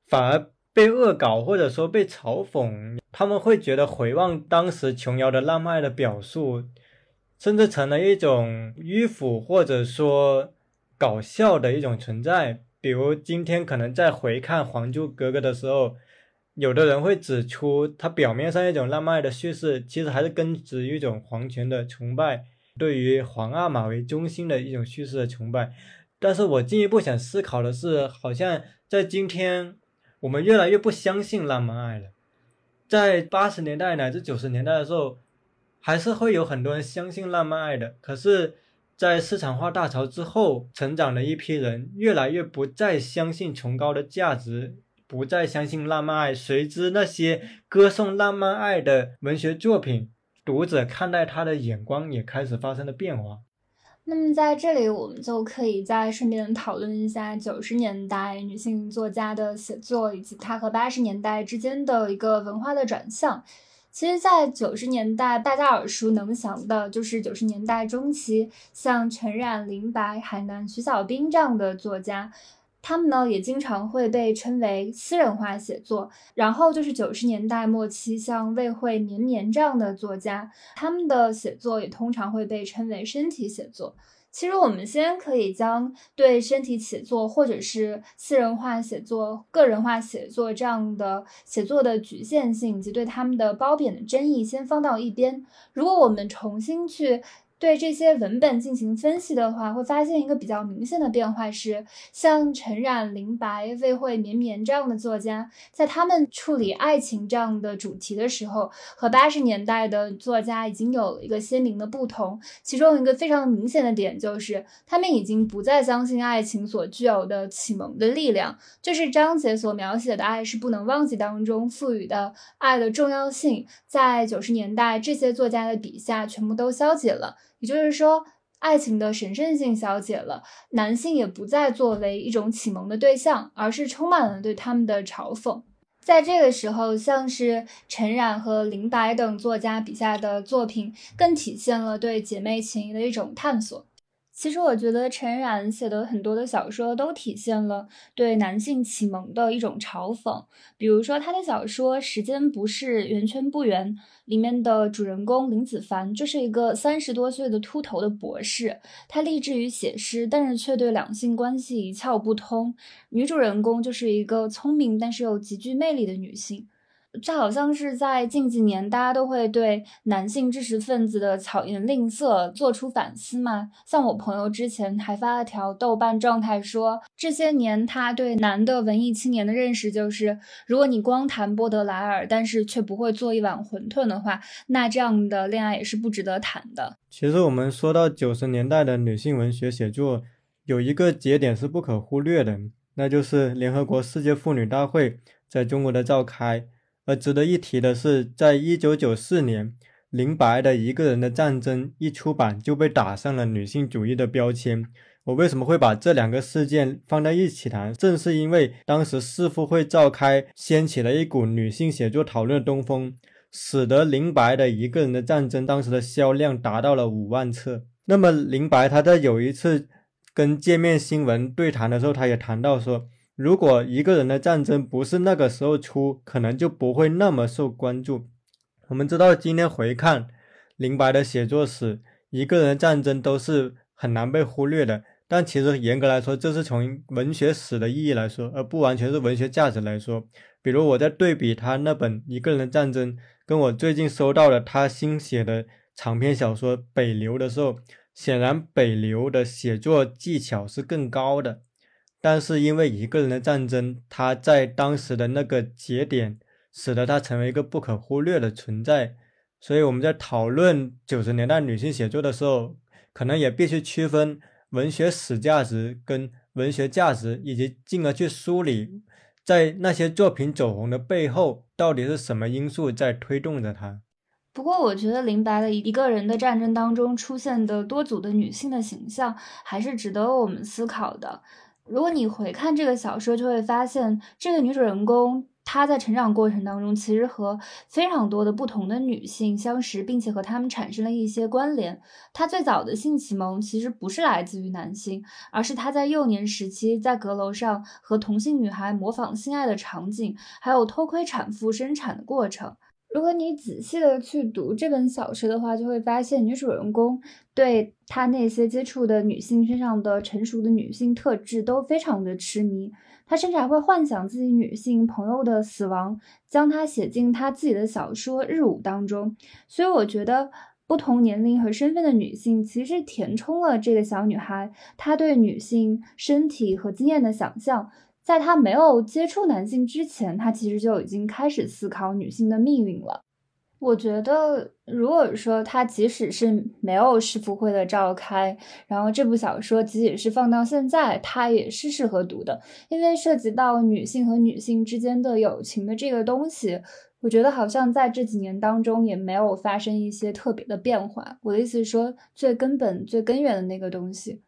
反而被恶搞，或者说被嘲讽。他们会觉得回望当时琼瑶的浪漫爱的表述，甚至成了一种迂腐或者说搞笑的一种存在。比如今天可能在回看《还珠格格》的时候，有的人会指出，它表面上一种浪漫爱的叙事，其实还是根植于一种皇权的崇拜。对于皇阿玛为中心的一种叙事的崇拜，但是我进一步想思考的是，好像在今天，我们越来越不相信浪漫爱了。在八十年代乃至九十年代的时候，还是会有很多人相信浪漫爱的。可是，在市场化大潮之后，成长的一批人越来越不再相信崇高的价值，不再相信浪漫爱，随之那些歌颂浪漫爱的文学作品。读者看待他的眼光也开始发生了变化。那么在这里，我们就可以再顺便讨论一下九十年代女性作家的写作，以及她和八十年代之间的一个文化的转向。其实，在九十年代，大家耳熟能详的就是九十年代中期，像陈冉、林白、海南、徐小兵这样的作家。他们呢也经常会被称为私人化写作，然后就是九十年代末期，像魏惠、绵绵这样的作家，他们的写作也通常会被称为身体写作。其实我们先可以将对身体写作或者是私人化写作、个人化写作这样的写作的局限性以及对他们的褒贬的争议先放到一边。如果我们重新去。对这些文本进行分析的话，会发现一个比较明显的变化是，像陈冉、林白、魏惠、绵绵这样的作家，在他们处理爱情这样的主题的时候，和八十年代的作家已经有了一个鲜明的不同。其中一个非常明显的点就是，他们已经不再相信爱情所具有的启蒙的力量，就是张杰所描写的爱是不能忘记当中赋予的爱的重要性，在九十年代这些作家的笔下全部都消解了。也就是说，爱情的神圣性消解了，男性也不再作为一种启蒙的对象，而是充满了对他们的嘲讽。在这个时候，像是陈冉和林白等作家笔下的作品，更体现了对姐妹情谊的一种探索。其实我觉得陈冉写的很多的小说都体现了对男性启蒙的一种嘲讽，比如说他的小说《时间不是圆圈不圆》里面的主人公林子凡就是一个三十多岁的秃头的博士，他立志于写诗，但是却对两性关系一窍不通。女主人公就是一个聪明但是又极具魅力的女性。这好像是在近几年，大家都会对男性知识分子的巧言令色做出反思嘛。像我朋友之前还发了条豆瓣状态说，这些年他对男的文艺青年的认识就是，如果你光谈波德莱尔，但是却不会做一碗馄饨的话，那这样的恋爱也是不值得谈的。其实我们说到九十年代的女性文学写作，有一个节点是不可忽略的，那就是联合国世界妇女大会在中国的召开。而值得一提的是，在一九九四年，林白的《一个人的战争》一出版就被打上了女性主义的标签。我为什么会把这两个事件放在一起谈？正是因为当时世妇会召开，掀起了一股女性写作讨论的东风，使得林白的《一个人的战争》当时的销量达到了五万册。那么，林白他在有一次跟界面新闻对谈的时候，他也谈到说。如果一个人的战争不是那个时候出，可能就不会那么受关注。我们知道，今天回看林白的写作史，一个人的战争都是很难被忽略的。但其实严格来说，这是从文学史的意义来说，而不完全是文学价值来说。比如我在对比他那本《一个人的战争》，跟我最近收到的他新写的长篇小说《北流》的时候，显然《北流》的写作技巧是更高的。但是因为一个人的战争，他在当时的那个节点，使得他成为一个不可忽略的存在。所以我们在讨论九十年代女性写作的时候，可能也必须区分文学史价值跟文学价值，以及进而去梳理，在那些作品走红的背后，到底是什么因素在推动着它。不过，我觉得林白的一个人的战争当中出现的多组的女性的形象，还是值得我们思考的。如果你回看这个小说，就会发现这个女主人公她在成长过程当中，其实和非常多的不同的女性相识，并且和她们产生了一些关联。她最早的性启蒙其实不是来自于男性，而是她在幼年时期在阁楼上和同性女孩模仿性爱的场景，还有偷窥产妇生产的过程。如果你仔细的去读这本小说的话，就会发现女主人公对她那些接触的女性身上的成熟的女性特质都非常的痴迷，她甚至还会幻想自己女性朋友的死亡，将她写进她自己的小说《日舞》当中。所以我觉得，不同年龄和身份的女性其实填充了这个小女孩她对女性身体和经验的想象。在他没有接触男性之前，他其实就已经开始思考女性的命运了。我觉得，如果说他即使是没有世妇会的召开，然后这部小说即使是放到现在，它也是适合读的，因为涉及到女性和女性之间的友情的这个东西，我觉得好像在这几年当中也没有发生一些特别的变化。我的意思是说，最根本、最根源的那个东西。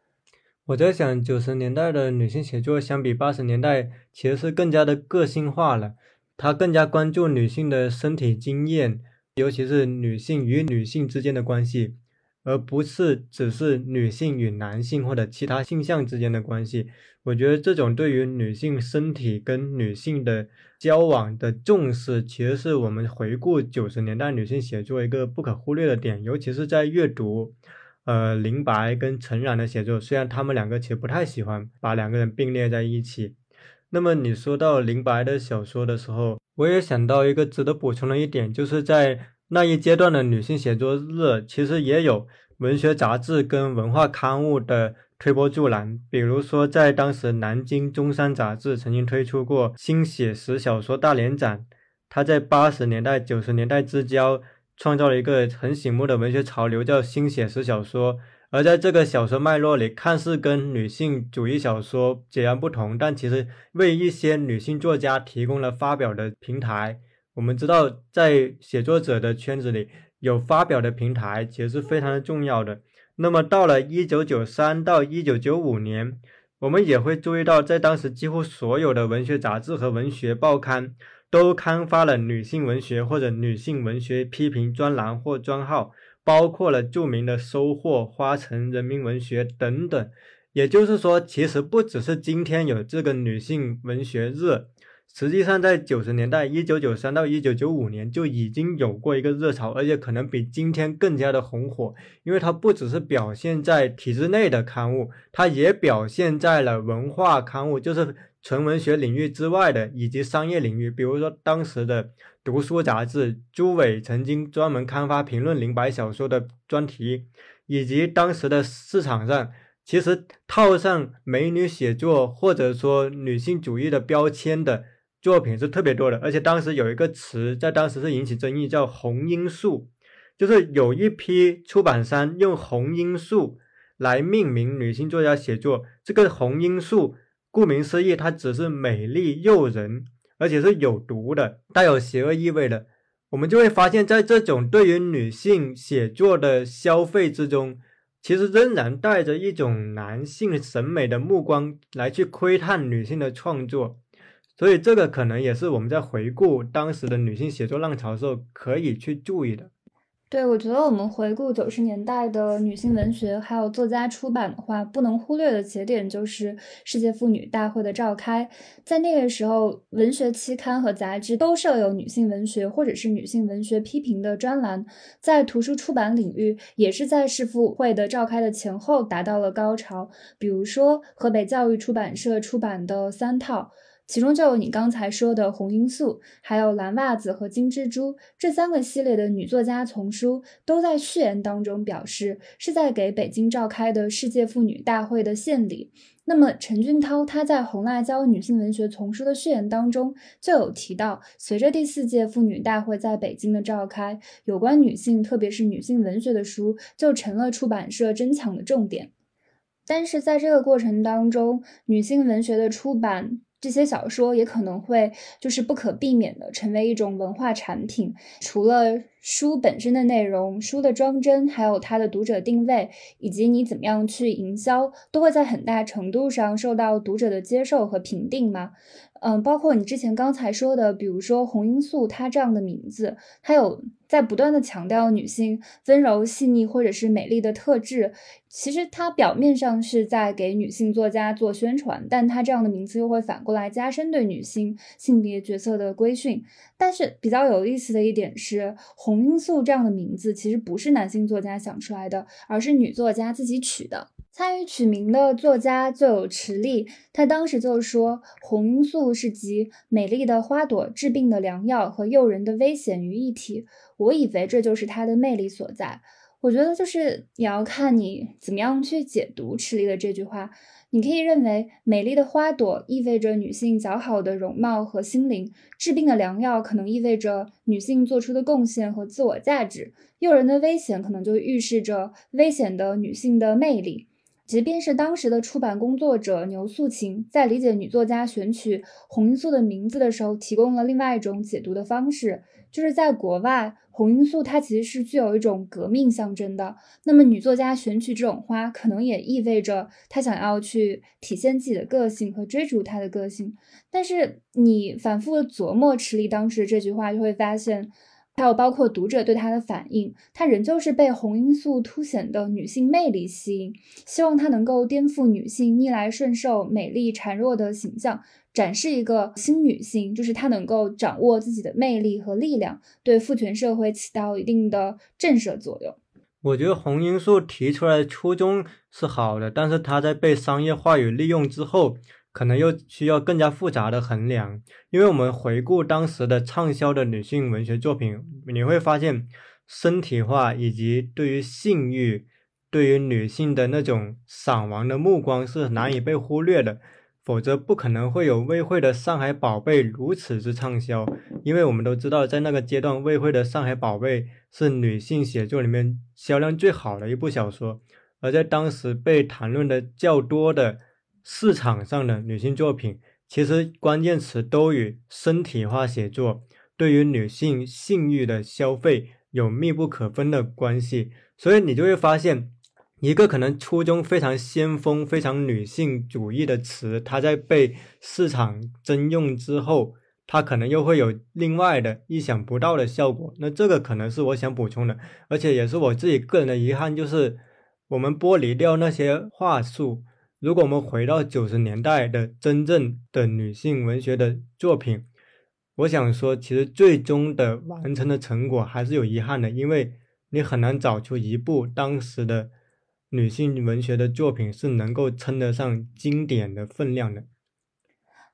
我在想，九十年代的女性写作相比八十年代，其实是更加的个性化了，她更加关注女性的身体经验。尤其是女性与女性之间的关系，而不是只是女性与男性或者其他性向之间的关系。我觉得这种对于女性身体跟女性的交往的重视，其实是我们回顾九十年代女性写作一个不可忽略的点。尤其是在阅读，呃，林白跟陈冉的写作，虽然他们两个其实不太喜欢把两个人并列在一起。那么你说到林白的小说的时候，我也想到一个值得补充的一点，就是在那一阶段的女性写作热，其实也有文学杂志跟文化刊物的推波助澜。比如说，在当时南京中山杂志曾经推出过新写实小说大联展，它在八十年代、九十年代之交，创造了一个很醒目的文学潮流，叫新写实小说。而在这个小说脉络里，看似跟女性主义小说截然不同，但其实为一些女性作家提供了发表的平台。我们知道，在写作者的圈子里，有发表的平台其实是非常的重要的。那么，到了一九九三到一九九五年，我们也会注意到，在当时几乎所有的文学杂志和文学报刊都刊发了女性文学或者女性文学批评专栏或专号。包括了著名的《收获》《花城》《人民文学》等等，也就是说，其实不只是今天有这个女性文学日，实际上在九十年代，一九九三到一九九五年就已经有过一个热潮，而且可能比今天更加的红火，因为它不只是表现在体制内的刊物，它也表现在了文化刊物，就是纯文学领域之外的以及商业领域，比如说当时的。读书杂志朱伟曾经专门刊发评论林白小说的专题，以及当时的市场上，其实套上美女写作或者说女性主义的标签的作品是特别多的。而且当时有一个词在当时是引起争议，叫“红罂粟”，就是有一批出版商用红罂粟来命名女性作家写作。这个红罂粟，顾名思义，它只是美丽诱人。而且是有毒的，带有邪恶意味的，我们就会发现，在这种对于女性写作的消费之中，其实仍然带着一种男性审美的目光来去窥探女性的创作，所以这个可能也是我们在回顾当时的女性写作浪潮的时候可以去注意的。对，我觉得我们回顾九十年代的女性文学，还有作家出版的话，不能忽略的节点就是世界妇女大会的召开。在那个时候，文学期刊和杂志都设有女性文学或者是女性文学批评的专栏。在图书出版领域，也是在世妇会的召开的前后达到了高潮。比如说，河北教育出版社出版的三套。其中就有你刚才说的《红罂粟》，还有《蓝袜子》和《金蜘蛛》这三个系列的女作家丛书，都在序言当中表示是在给北京召开的世界妇女大会的献礼。那么陈俊涛他在《红辣椒女性文学丛书》的序言当中就有提到，随着第四届妇女大会在北京的召开，有关女性，特别是女性文学的书就成了出版社争抢的重点。但是在这个过程当中，女性文学的出版。这些小说也可能会就是不可避免的成为一种文化产品，除了书本身的内容、书的装帧，还有它的读者定位，以及你怎么样去营销，都会在很大程度上受到读者的接受和评定吗？嗯，包括你之前刚才说的，比如说红罂粟，它这样的名字，它有在不断的强调女性温柔细腻或者是美丽的特质。其实它表面上是在给女性作家做宣传，但它这样的名字又会反过来加深对女性性别角色的规训。但是比较有意思的一点是，红罂粟这样的名字其实不是男性作家想出来的，而是女作家自己取的。参与取名的作家就有池莉，他当时就说：“红罂粟是集美丽的花朵、治病的良药和诱人的危险于一体。”我以为这就是它的魅力所在。我觉得就是也要看你怎么样去解读池莉的这句话。你可以认为，美丽的花朵意味着女性较好的容貌和心灵；治病的良药可能意味着女性做出的贡献和自我价值；诱人的危险可能就预示着危险的女性的魅力。即便是当时的出版工作者牛素琴，在理解女作家选取红罂粟的名字的时候，提供了另外一种解读的方式，就是在国外，红罂粟它其实是具有一种革命象征的。那么，女作家选取这种花，可能也意味着她想要去体现自己的个性和追逐她的个性。但是，你反复琢磨池莉当时这句话，就会发现。还有包括读者对她的反应，她仍旧是被红罂粟凸显的女性魅力吸引，希望她能够颠覆女性逆来顺受、美丽孱弱的形象，展示一个新女性，就是她能够掌握自己的魅力和力量，对父权社会起到一定的震慑作用。我觉得红罂粟提出来的初衷是好的，但是它在被商业话语利用之后。可能又需要更加复杂的衡量，因为我们回顾当时的畅销的女性文学作品，你会发现身体化以及对于性欲、对于女性的那种赏玩的目光是难以被忽略的，否则不可能会有魏慧的《上海宝贝》如此之畅销。因为我们都知道，在那个阶段，魏慧的《上海宝贝》是女性写作里面销量最好的一部小说，而在当时被谈论的较多的。市场上的女性作品，其实关键词都与身体化写作对于女性性欲的消费有密不可分的关系。所以你就会发现，一个可能初衷非常先锋、非常女性主义的词，它在被市场征用之后，它可能又会有另外的意想不到的效果。那这个可能是我想补充的，而且也是我自己个人的遗憾，就是我们剥离掉那些话术。如果我们回到九十年代的真正的女性文学的作品，我想说，其实最终的完成的成果还是有遗憾的，因为你很难找出一部当时的女性文学的作品是能够称得上经典的分量的。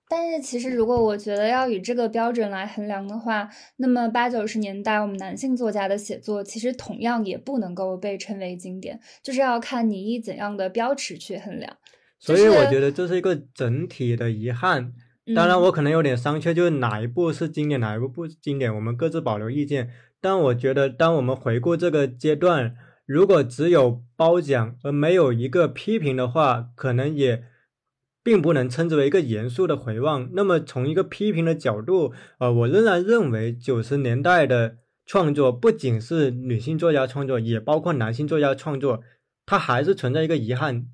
但是，其实如果我觉得要以这个标准来衡量的话，那么八九十年代我们男性作家的写作，其实同样也不能够被称为经典，就是要看你以怎样的标尺去衡量。所以我觉得这是一个整体的遗憾。当然，我可能有点商榷，就是哪一部是经典，哪一部不经典，我们各自保留意见。但我觉得，当我们回顾这个阶段，如果只有褒奖而没有一个批评的话，可能也。并不能称之为一个严肃的回望。那么，从一个批评的角度，呃，我仍然认为九十年代的创作不仅是女性作家创作，也包括男性作家创作，它还是存在一个遗憾。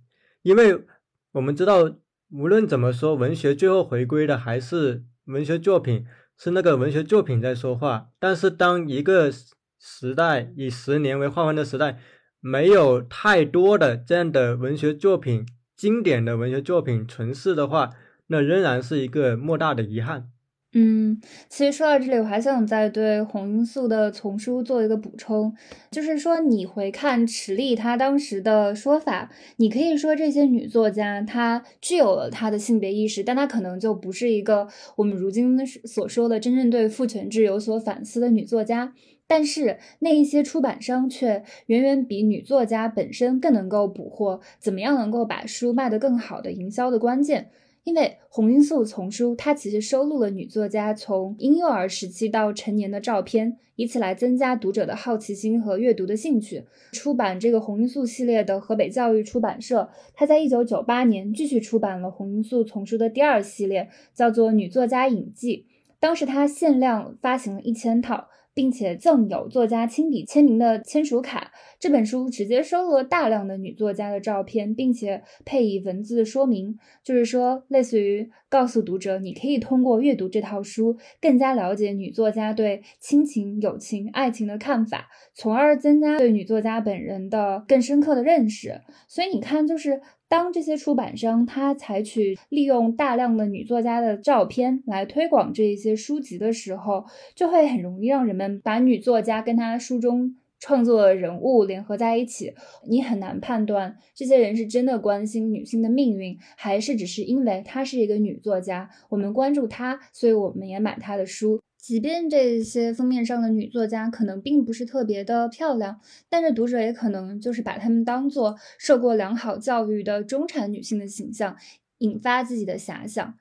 因为我们知道，无论怎么说，文学最后回归的还是文学作品，是那个文学作品在说话。但是，当一个时代以十年为划分的时代，没有太多的这样的文学作品。经典的文学作品存世的话，那仍然是一个莫大的遗憾。嗯，其实说到这里，我还想再对红罂粟的丛书做一个补充，就是说，你回看池莉她当时的说法，你可以说这些女作家她具有了她的性别意识，但她可能就不是一个我们如今所说的真正对父权制有所反思的女作家。但是那一些出版商却远远比女作家本身更能够捕获怎么样能够把书卖得更好的营销的关键，因为红罂粟丛书它其实收录了女作家从婴幼儿时期到成年的照片，以此来增加读者的好奇心和阅读的兴趣。出版这个红罂粟系列的河北教育出版社，它在一九九八年继续出版了红罂粟丛书的第二系列，叫做《女作家影记》，当时它限量发行了一千套。并且赠有作家亲笔签名的签署卡。这本书直接收录了大量的女作家的照片，并且配以文字说明，就是说，类似于告诉读者，你可以通过阅读这套书，更加了解女作家对亲情、友情、爱情的看法，从而增加对女作家本人的更深刻的认识。所以你看，就是当这些出版商他采取利用大量的女作家的照片来推广这一些书籍的时候，就会很容易让人们把女作家跟他书中。创作人物联合在一起，你很难判断这些人是真的关心女性的命运，还是只是因为她是一个女作家，我们关注她，所以我们也买她的书。即便这些封面上的女作家可能并不是特别的漂亮，但是读者也可能就是把她们当做受过良好教育的中产女性的形象，引发自己的遐想。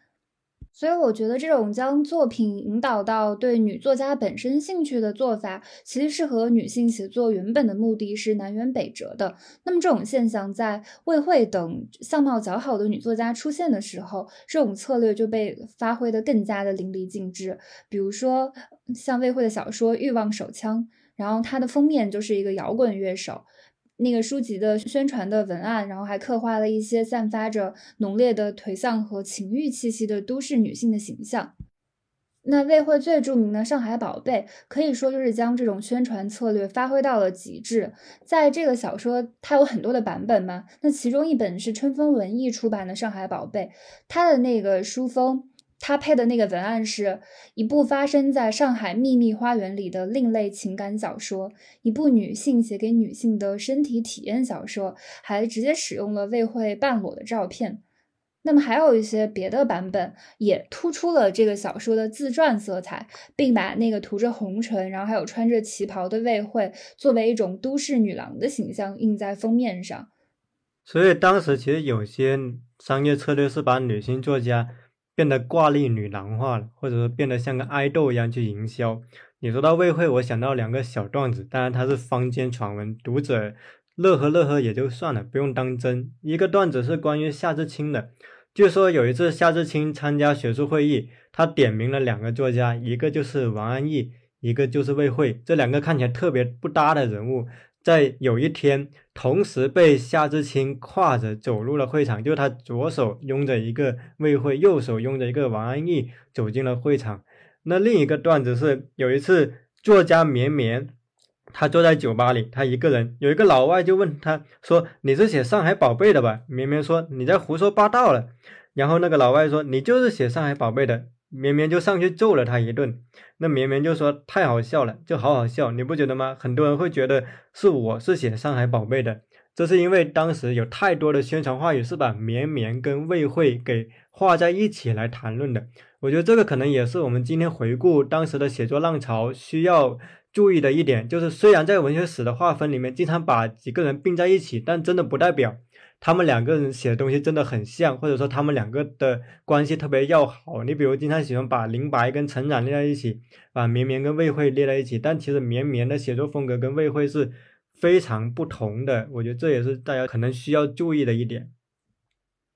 所以我觉得这种将作品引导到对女作家本身兴趣的做法，其实是和女性写作原本的目的是南辕北辙的。那么这种现象在魏慧等相貌较好的女作家出现的时候，这种策略就被发挥的更加的淋漓尽致。比如说像魏慧的小说《欲望手枪》，然后它的封面就是一个摇滚乐手。那个书籍的宣传的文案，然后还刻画了一些散发着浓烈的颓丧和情欲气息的都市女性的形象。那魏慧最著名的《上海宝贝》，可以说就是将这种宣传策略发挥到了极致。在这个小说，它有很多的版本嘛，那其中一本是春风文艺出版的《上海宝贝》，它的那个书封。他配的那个文案是一部发生在上海秘密花园里的另类情感小说，一部女性写给女性的身体体验小说，还直接使用了未会半裸的照片。那么还有一些别的版本也突出了这个小说的自传色彩，并把那个涂着红唇，然后还有穿着旗袍的魏慧作为一种都市女郎的形象印在封面上。所以当时其实有些商业策略是把女性作家。变得挂历女郎化了，或者说变得像个爱豆一样去营销。你说到魏慧，我想到两个小段子，当然它是坊间传闻，读者乐呵乐呵也就算了，不用当真。一个段子是关于夏志清的，据说有一次夏志清参加学术会议，他点名了两个作家，一个就是王安忆，一个就是魏慧，这两个看起来特别不搭的人物。在有一天，同时被夏志清挎着走入了会场，就他左手拥着一个魏慧，右手拥着一个王安忆走进了会场。那另一个段子是，有一次作家绵绵，他坐在酒吧里，他一个人，有一个老外就问他说：“你是写《上海宝贝》的吧？”绵绵说：“你在胡说八道了。”然后那个老外说：“你就是写《上海宝贝》的。”绵绵就上去揍了他一顿，那绵绵就说太好笑了，就好好笑，你不觉得吗？很多人会觉得是我是写上海宝贝的，这是因为当时有太多的宣传话语是把绵绵跟魏慧给画在一起来谈论的。我觉得这个可能也是我们今天回顾当时的写作浪潮需要注意的一点，就是虽然在文学史的划分里面经常把几个人并在一起，但真的不代表。他们两个人写的东西真的很像，或者说他们两个的关系特别要好。你比如经常喜欢把林白跟陈冉列在一起，把绵绵跟魏慧列在一起，但其实绵绵的写作风格跟魏慧是非常不同的。我觉得这也是大家可能需要注意的一点。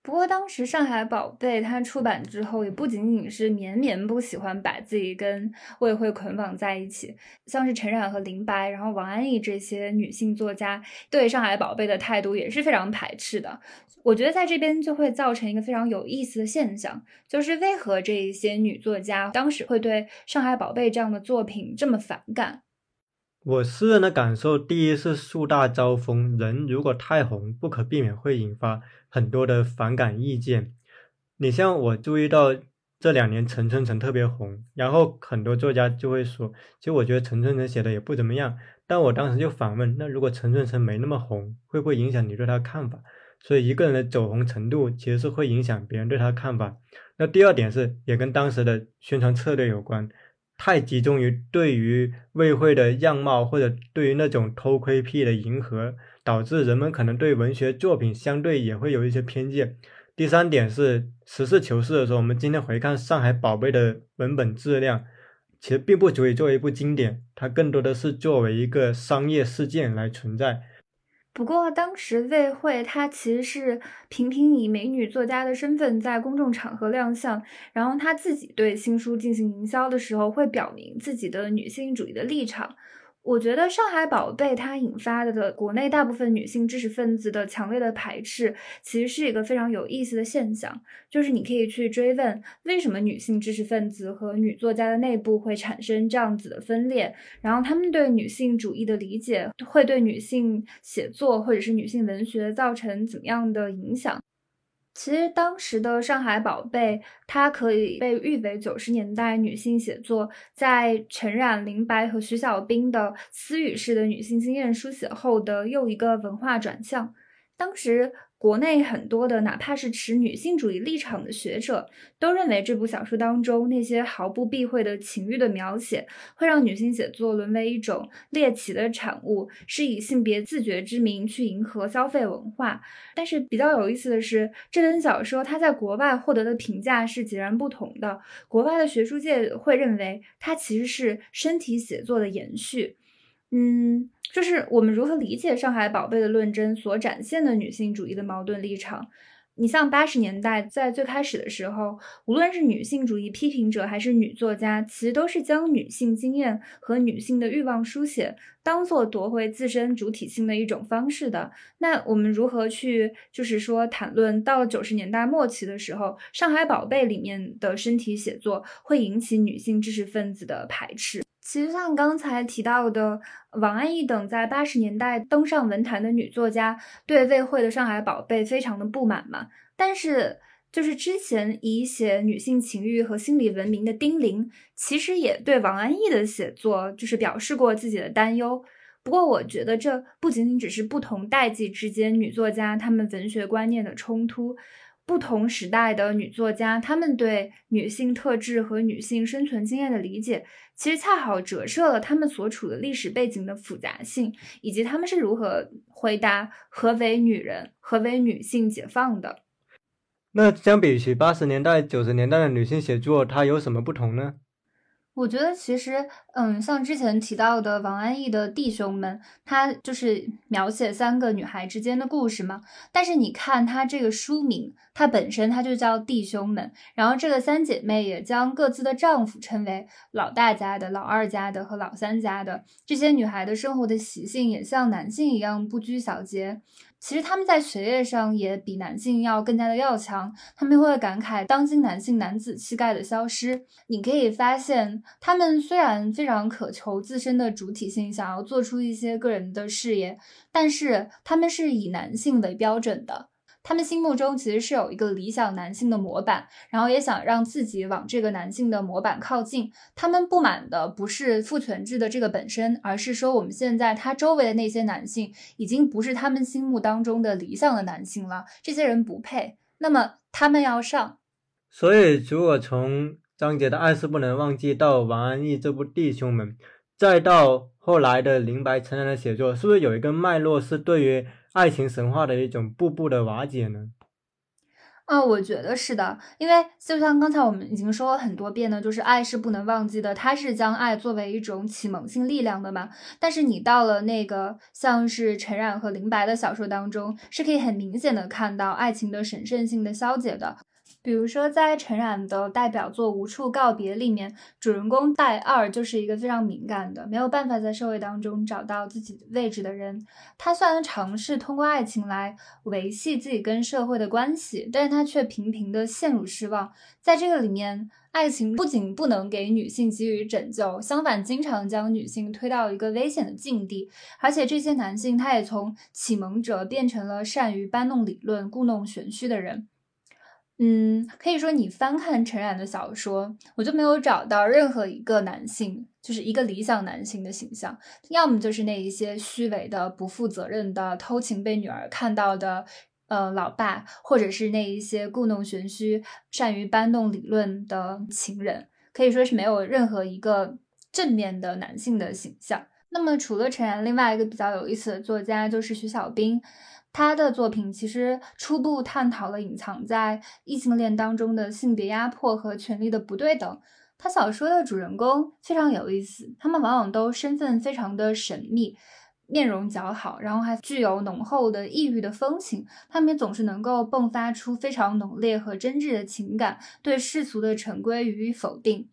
不过当时《上海宝贝》它出版之后，也不仅仅是绵绵不喜欢把自己跟魏慧捆绑在一起，像是陈冉和林白，然后王安忆这些女性作家对《上海宝贝》的态度也是非常排斥的。我觉得在这边就会造成一个非常有意思的现象，就是为何这一些女作家当时会对《上海宝贝》这样的作品这么反感？我私人的感受，第一是树大招风，人如果太红，不可避免会引发。很多的反感意见，你像我注意到这两年陈春成特别红，然后很多作家就会说，其实我觉得陈春成写的也不怎么样。但我当时就反问，那如果陈春成没那么红，会不会影响你对他看法？所以一个人的走红程度其实是会影响别人对他看法。那第二点是，也跟当时的宣传策略有关，太集中于对于魏慧的样貌或者对于那种偷窥癖的迎合。导致人们可能对文学作品相对也会有一些偏见。第三点是实事求是的说，我们今天回看《上海宝贝》的文本质量，其实并不足以作为一部经典，它更多的是作为一个商业事件来存在。不过当时魏慧她其实是频频以美女作家的身份在公众场合亮相，然后她自己对新书进行营销的时候，会表明自己的女性主义的立场。我觉得《上海宝贝》它引发的的国内大部分女性知识分子的强烈的排斥，其实是一个非常有意思的现象。就是你可以去追问，为什么女性知识分子和女作家的内部会产生这样子的分裂，然后他们对女性主义的理解会对女性写作或者是女性文学造成怎么样的影响？其实当时的上海宝贝，它可以被誉为九十年代女性写作在陈冉、林白和徐小斌的私语式的女性经验书写后的又一个文化转向。当时国内很多的哪怕是持女性主义立场的学者，都认为这部小说当中那些毫不避讳的情欲的描写，会让女性写作沦为一种猎奇的产物，是以性别自觉之名去迎合消费文化。但是比较有意思的是，这本小说它在国外获得的评价是截然不同的。国外的学术界会认为它其实是身体写作的延续。嗯，就是我们如何理解《上海宝贝》的论证所展现的女性主义的矛盾立场？你像八十年代在最开始的时候，无论是女性主义批评者还是女作家，其实都是将女性经验和女性的欲望书写当做夺回自身主体性的一种方式的。那我们如何去，就是说谈论到九十年代末期的时候，《上海宝贝》里面的身体写作会引起女性知识分子的排斥？其实像刚才提到的王安忆等在八十年代登上文坛的女作家，对魏慧的《上海宝贝》非常的不满嘛。但是就是之前以写女性情欲和心理文明的丁玲，其实也对王安忆的写作就是表示过自己的担忧。不过我觉得这不仅仅只是不同代际之间女作家她们文学观念的冲突。不同时代的女作家，她们对女性特质和女性生存经验的理解，其实恰好折射了她们所处的历史背景的复杂性，以及她们是如何回答何为女人、何为女性解放的。那相比起八十年代、九十年代的女性写作，它有什么不同呢？我觉得其实，嗯，像之前提到的王安忆的弟兄们，他就是描写三个女孩之间的故事嘛。但是你看他这个书名，它本身它就叫弟兄们，然后这个三姐妹也将各自的丈夫称为老大家的、老二家的和老三家的。这些女孩的生活的习性也像男性一样不拘小节。其实他们在学业上也比男性要更加的要强，他们会感慨当今男性男子气概的消失。你可以发现，他们虽然非常渴求自身的主体性，想要做出一些个人的事业，但是他们是以男性为标准的。他们心目中其实是有一个理想男性的模板，然后也想让自己往这个男性的模板靠近。他们不满的不是父权制的这个本身，而是说我们现在他周围的那些男性已经不是他们心目当中的理想的男性了，这些人不配，那么他们要上。所以，如果从张杰的《爱是不能忘记》到王安忆这部《弟兄们》，再到后来的林白陈然的写作，是不是有一个脉络是对于？爱情神话的一种步步的瓦解呢？啊，我觉得是的，因为就像刚才我们已经说了很多遍呢，就是爱是不能忘记的，它是将爱作为一种启蒙性力量的嘛。但是你到了那个像是陈冉和林白的小说当中，是可以很明显的看到爱情的神圣性的消解的。比如说，在陈冉的代表作《无处告别》里面，主人公戴二就是一个非常敏感的，没有办法在社会当中找到自己位置的人。他虽然尝试通过爱情来维系自己跟社会的关系，但是他却频频的陷入失望。在这个里面，爱情不仅不能给女性给予拯救，相反，经常将女性推到一个危险的境地。而且，这些男性他也从启蒙者变成了善于搬弄理论、故弄玄虚的人。嗯，可以说你翻看陈冉的小说，我就没有找到任何一个男性，就是一个理想男性的形象，要么就是那一些虚伪的、不负责任的、偷情被女儿看到的，呃，老爸，或者是那一些故弄玄虚、善于搬弄理论的情人，可以说是没有任何一个正面的男性的形象。那么除了陈冉，另外一个比较有意思的作家就是徐小兵。他的作品其实初步探讨了隐藏在异性恋当中的性别压迫和权力的不对等。他小说的主人公非常有意思，他们往往都身份非常的神秘，面容姣好，然后还具有浓厚的异域的风情。他们也总是能够迸发出非常浓烈和真挚的情感，对世俗的陈规予以否定。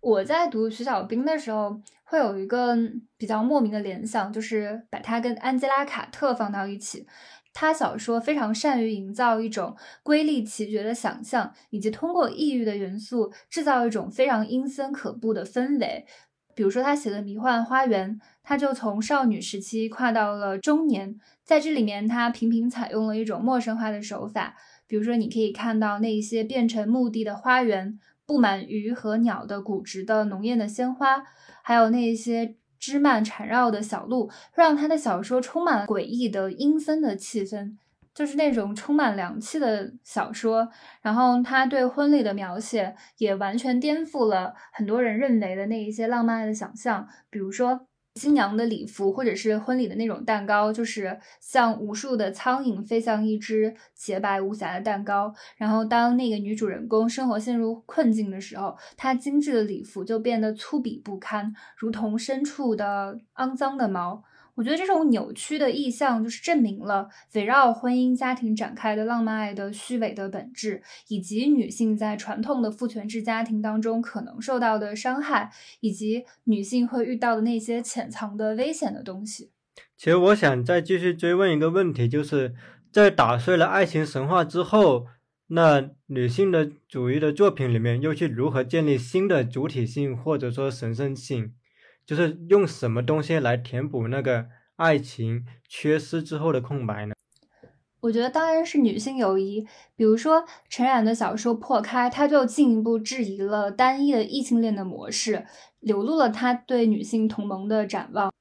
我在读徐小兵的时候。会有一个比较莫名的联想，就是把它跟安吉拉·卡特放到一起。他小说非常善于营造一种瑰丽奇绝的想象，以及通过异域的元素制造一种非常阴森可怖的氛围。比如说，他写的《迷幻花园》，他就从少女时期跨到了中年，在这里面，他频频采用了一种陌生化的手法。比如说，你可以看到那些变成墓地的花园，布满鱼和鸟的骨质的浓艳的鲜花。还有那些枝蔓缠绕的小路，让他的小说充满了诡异的阴森的气氛。就是那种充满凉气的小说。然后他对婚礼的描写也完全颠覆了很多人认为的那一些浪漫的想象，比如说。新娘的礼服，或者是婚礼的那种蛋糕，就是像无数的苍蝇飞向一只洁白无瑕的蛋糕。然后，当那个女主人公生活陷入困境的时候，她精致的礼服就变得粗鄙不堪，如同深处的肮脏的毛。我觉得这种扭曲的意象，就是证明了围绕婚姻家庭展开的浪漫爱的虚伪的本质，以及女性在传统的父权制家庭当中可能受到的伤害，以及女性会遇到的那些潜藏的危险的东西。其实，我想再继续追问一个问题，就是在打碎了爱情神话之后，那女性的主义的作品里面，又去如何建立新的主体性或者说神圣性？就是用什么东西来填补那个爱情缺失之后的空白呢？我觉得当然是女性友谊。比如说陈冉的小说《破开》，它就进一步质疑了单一的异性恋的模式，流露了他对女性同盟的展望。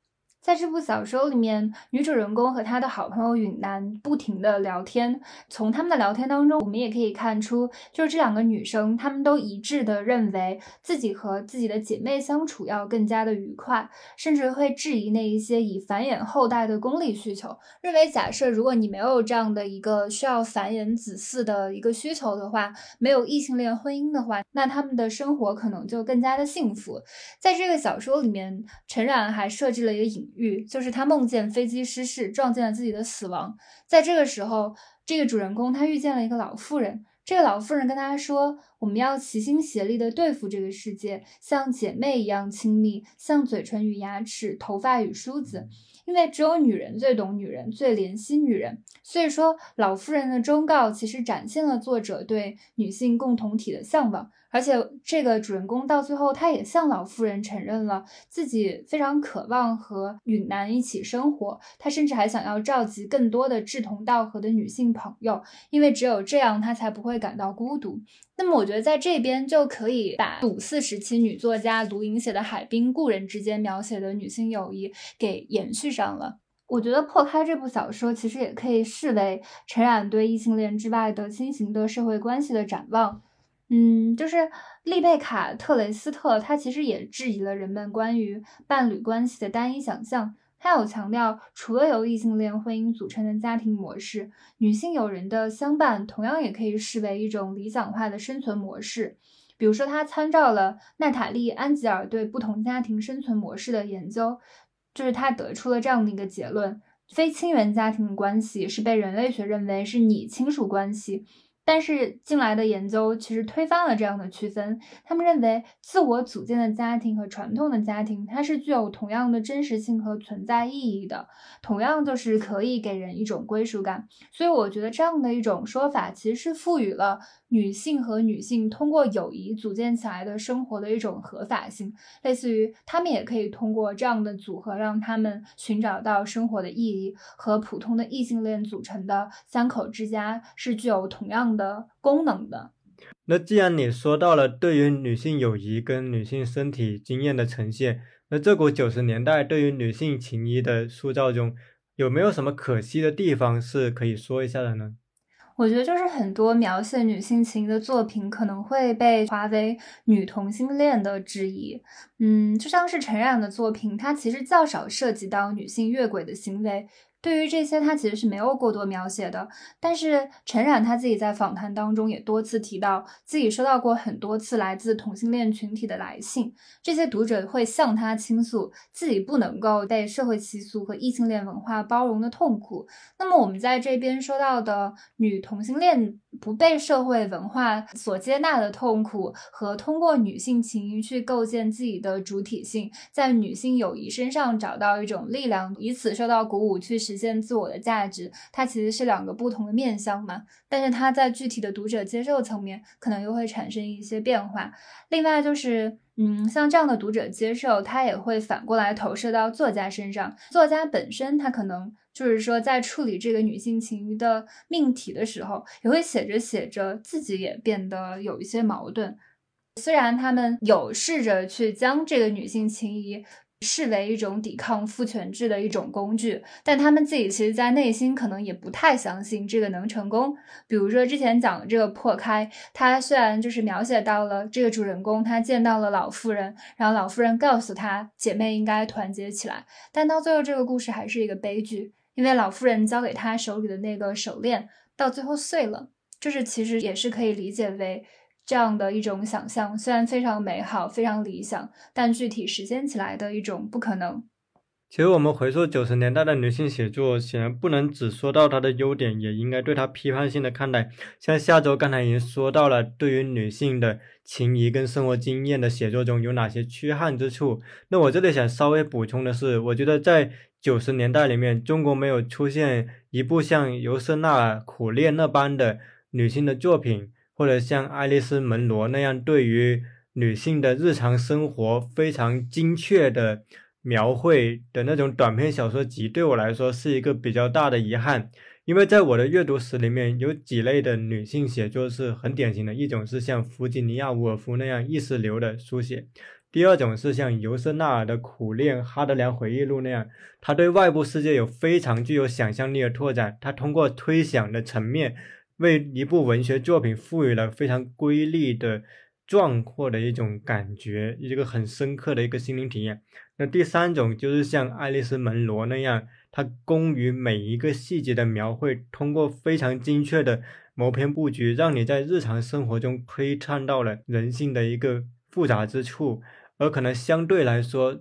在这部小说里面，女主人公和她的好朋友允南不停的聊天。从他们的聊天当中，我们也可以看出，就是这两个女生，她们都一致的认为自己和自己的姐妹相处要更加的愉快，甚至会质疑那一些以繁衍后代的功利需求。认为假设如果你没有这样的一个需要繁衍子嗣的一个需求的话，没有异性恋婚姻的话，那他们的生活可能就更加的幸福。在这个小说里面，陈冉还设置了一个隐。就是他梦见飞机失事，撞见了自己的死亡。在这个时候，这个主人公他遇见了一个老妇人。这个老妇人跟他说：“我们要齐心协力的对付这个世界，像姐妹一样亲密，像嘴唇与牙齿，头发与梳子。因为只有女人最懂女人，最怜惜女人。所以说，老妇人的忠告其实展现了作者对女性共同体的向往。”而且这个主人公到最后，他也向老妇人承认了自己非常渴望和允男一起生活。他甚至还想要召集更多的志同道合的女性朋友，因为只有这样，他才不会感到孤独。那么，我觉得在这边就可以把五四时期女作家卢莹写的《海滨故人》之间描写的女性友谊给延续上了。我觉得《破开》这部小说其实也可以视为陈冉对异性恋之外的新型的社会关系的展望。嗯，就是丽贝卡·特雷斯特，他其实也质疑了人们关于伴侣关系的单一想象。他有强调，除了由异性恋婚姻组成的家庭模式，女性友人的相伴同样也可以视为一种理想化的生存模式。比如说，他参照了娜塔莉·安吉尔对不同家庭生存模式的研究，就是他得出了这样的一个结论：非亲缘家庭关系是被人类学认为是拟亲属关系。但是近来的研究其实推翻了这样的区分。他们认为，自我组建的家庭和传统的家庭，它是具有同样的真实性和存在意义的，同样就是可以给人一种归属感。所以，我觉得这样的一种说法，其实是赋予了女性和女性通过友谊组建起来的生活的一种合法性，类似于他们也可以通过这样的组合，让他们寻找到生活的意义，和普通的异性恋组成的三口之家是具有同样。的功能的，那既然你说到了对于女性友谊跟女性身体经验的呈现，那这股九十年代对于女性情谊的塑造中，有没有什么可惜的地方是可以说一下的呢？我觉得就是很多描写女性情谊的作品可能会被划为女同性恋的质疑，嗯，就像是陈冉的作品，它其实较少涉及到女性越轨的行为。对于这些，他其实是没有过多描写的。但是陈冉他自己在访谈当中也多次提到，自己收到过很多次来自同性恋群体的来信，这些读者会向他倾诉自己不能够被社会习俗和异性恋文化包容的痛苦。那么我们在这边说到的女同性恋不被社会文化所接纳的痛苦，和通过女性情谊去构建自己的主体性，在女性友谊身上找到一种力量，以此受到鼓舞去。实现自我的价值，它其实是两个不同的面向嘛。但是它在具体的读者接受层面，可能又会产生一些变化。另外就是，嗯，像这样的读者接受，它也会反过来投射到作家身上。作家本身，他可能就是说，在处理这个女性情谊的命题的时候，也会写着写着，自己也变得有一些矛盾。虽然他们有试着去将这个女性情谊。视为一种抵抗父权制的一种工具，但他们自己其实，在内心可能也不太相信这个能成功。比如说之前讲的这个破开，他虽然就是描写到了这个主人公，他见到了老妇人，然后老妇人告诉他姐妹应该团结起来，但到最后这个故事还是一个悲剧，因为老妇人交给他手里的那个手链到最后碎了，就是其实也是可以理解为。这样的一种想象，虽然非常美好、非常理想，但具体实现起来的一种不可能。其实，我们回溯九十年代的女性写作，显然不能只说到她的优点，也应该对她批判性的看待。像下周刚才已经说到了，对于女性的情谊跟生活经验的写作中有哪些缺憾之处？那我这里想稍微补充的是，我觉得在九十年代里面，中国没有出现一部像尤瑟纳苦恋那般的女性的作品。或者像爱丽丝·门罗那样，对于女性的日常生活非常精确的描绘的那种短篇小说集，对我来说是一个比较大的遗憾。因为在我的阅读史里面，有几类的女性写作是很典型的，一种是像弗吉尼亚·伍尔夫那样意识流的书写，第二种是像尤瑟纳尔的《苦恋》《哈德良回忆录》那样，他对外部世界有非常具有想象力的拓展，他通过推想的层面。为一部文学作品赋予了非常瑰丽的、壮阔的一种感觉，一个很深刻的一个心灵体验。那第三种就是像爱丽丝·门罗那样，他工于每一个细节的描绘，通过非常精确的谋篇布局，让你在日常生活中窥探到了人性的一个复杂之处。而可能相对来说，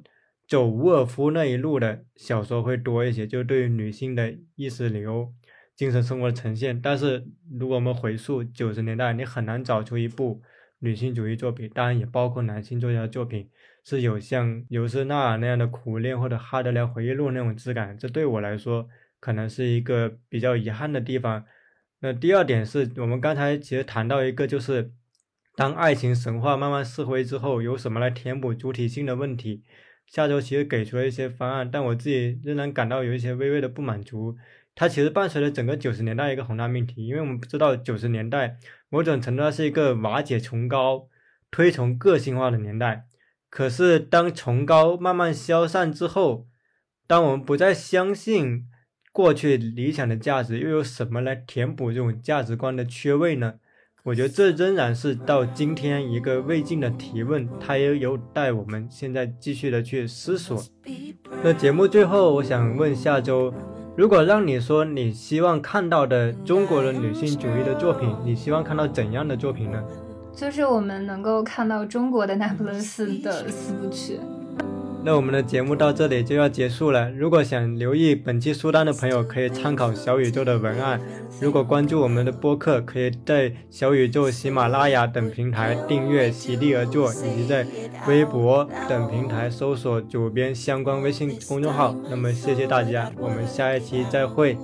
走伍尔夫那一路的小说会多一些，就对于女性的意识流。精神生活的呈现，但是如果我们回溯九十年代，你很难找出一部女性主义作品，当然也包括男性作家的作品，是有像尤瑟纳尔那样的苦恋或者哈德良回忆录那种质感。这对我来说可能是一个比较遗憾的地方。那第二点是我们刚才其实谈到一个，就是当爱情神话慢慢式灰之后，有什么来填补主体性的问题？下周其实给出了一些方案，但我自己仍然感到有一些微微的不满足。它其实伴随着整个九十年代一个宏大命题，因为我们知道九十年代某种程度上是一个瓦解崇高、推崇个性化的年代。可是当崇高慢慢消散之后，当我们不再相信过去理想的价值，又有什么来填补这种价值观的缺位呢？我觉得这仍然是到今天一个未尽的提问，它也有待我们现在继续的去思索。那节目最后，我想问下周。如果让你说你希望看到的中国的女性主义的作品，你希望看到怎样的作品呢？就是我们能够看到中国的那不勒斯的四部曲。那我们的节目到这里就要结束了。如果想留意本期书单的朋友，可以参考小宇宙的文案。如果关注我们的播客，可以在小宇宙、喜马拉雅等平台订阅《席地而坐》，以及在微博等平台搜索主编相关微信公众号。那么，谢谢大家，我们下一期再会。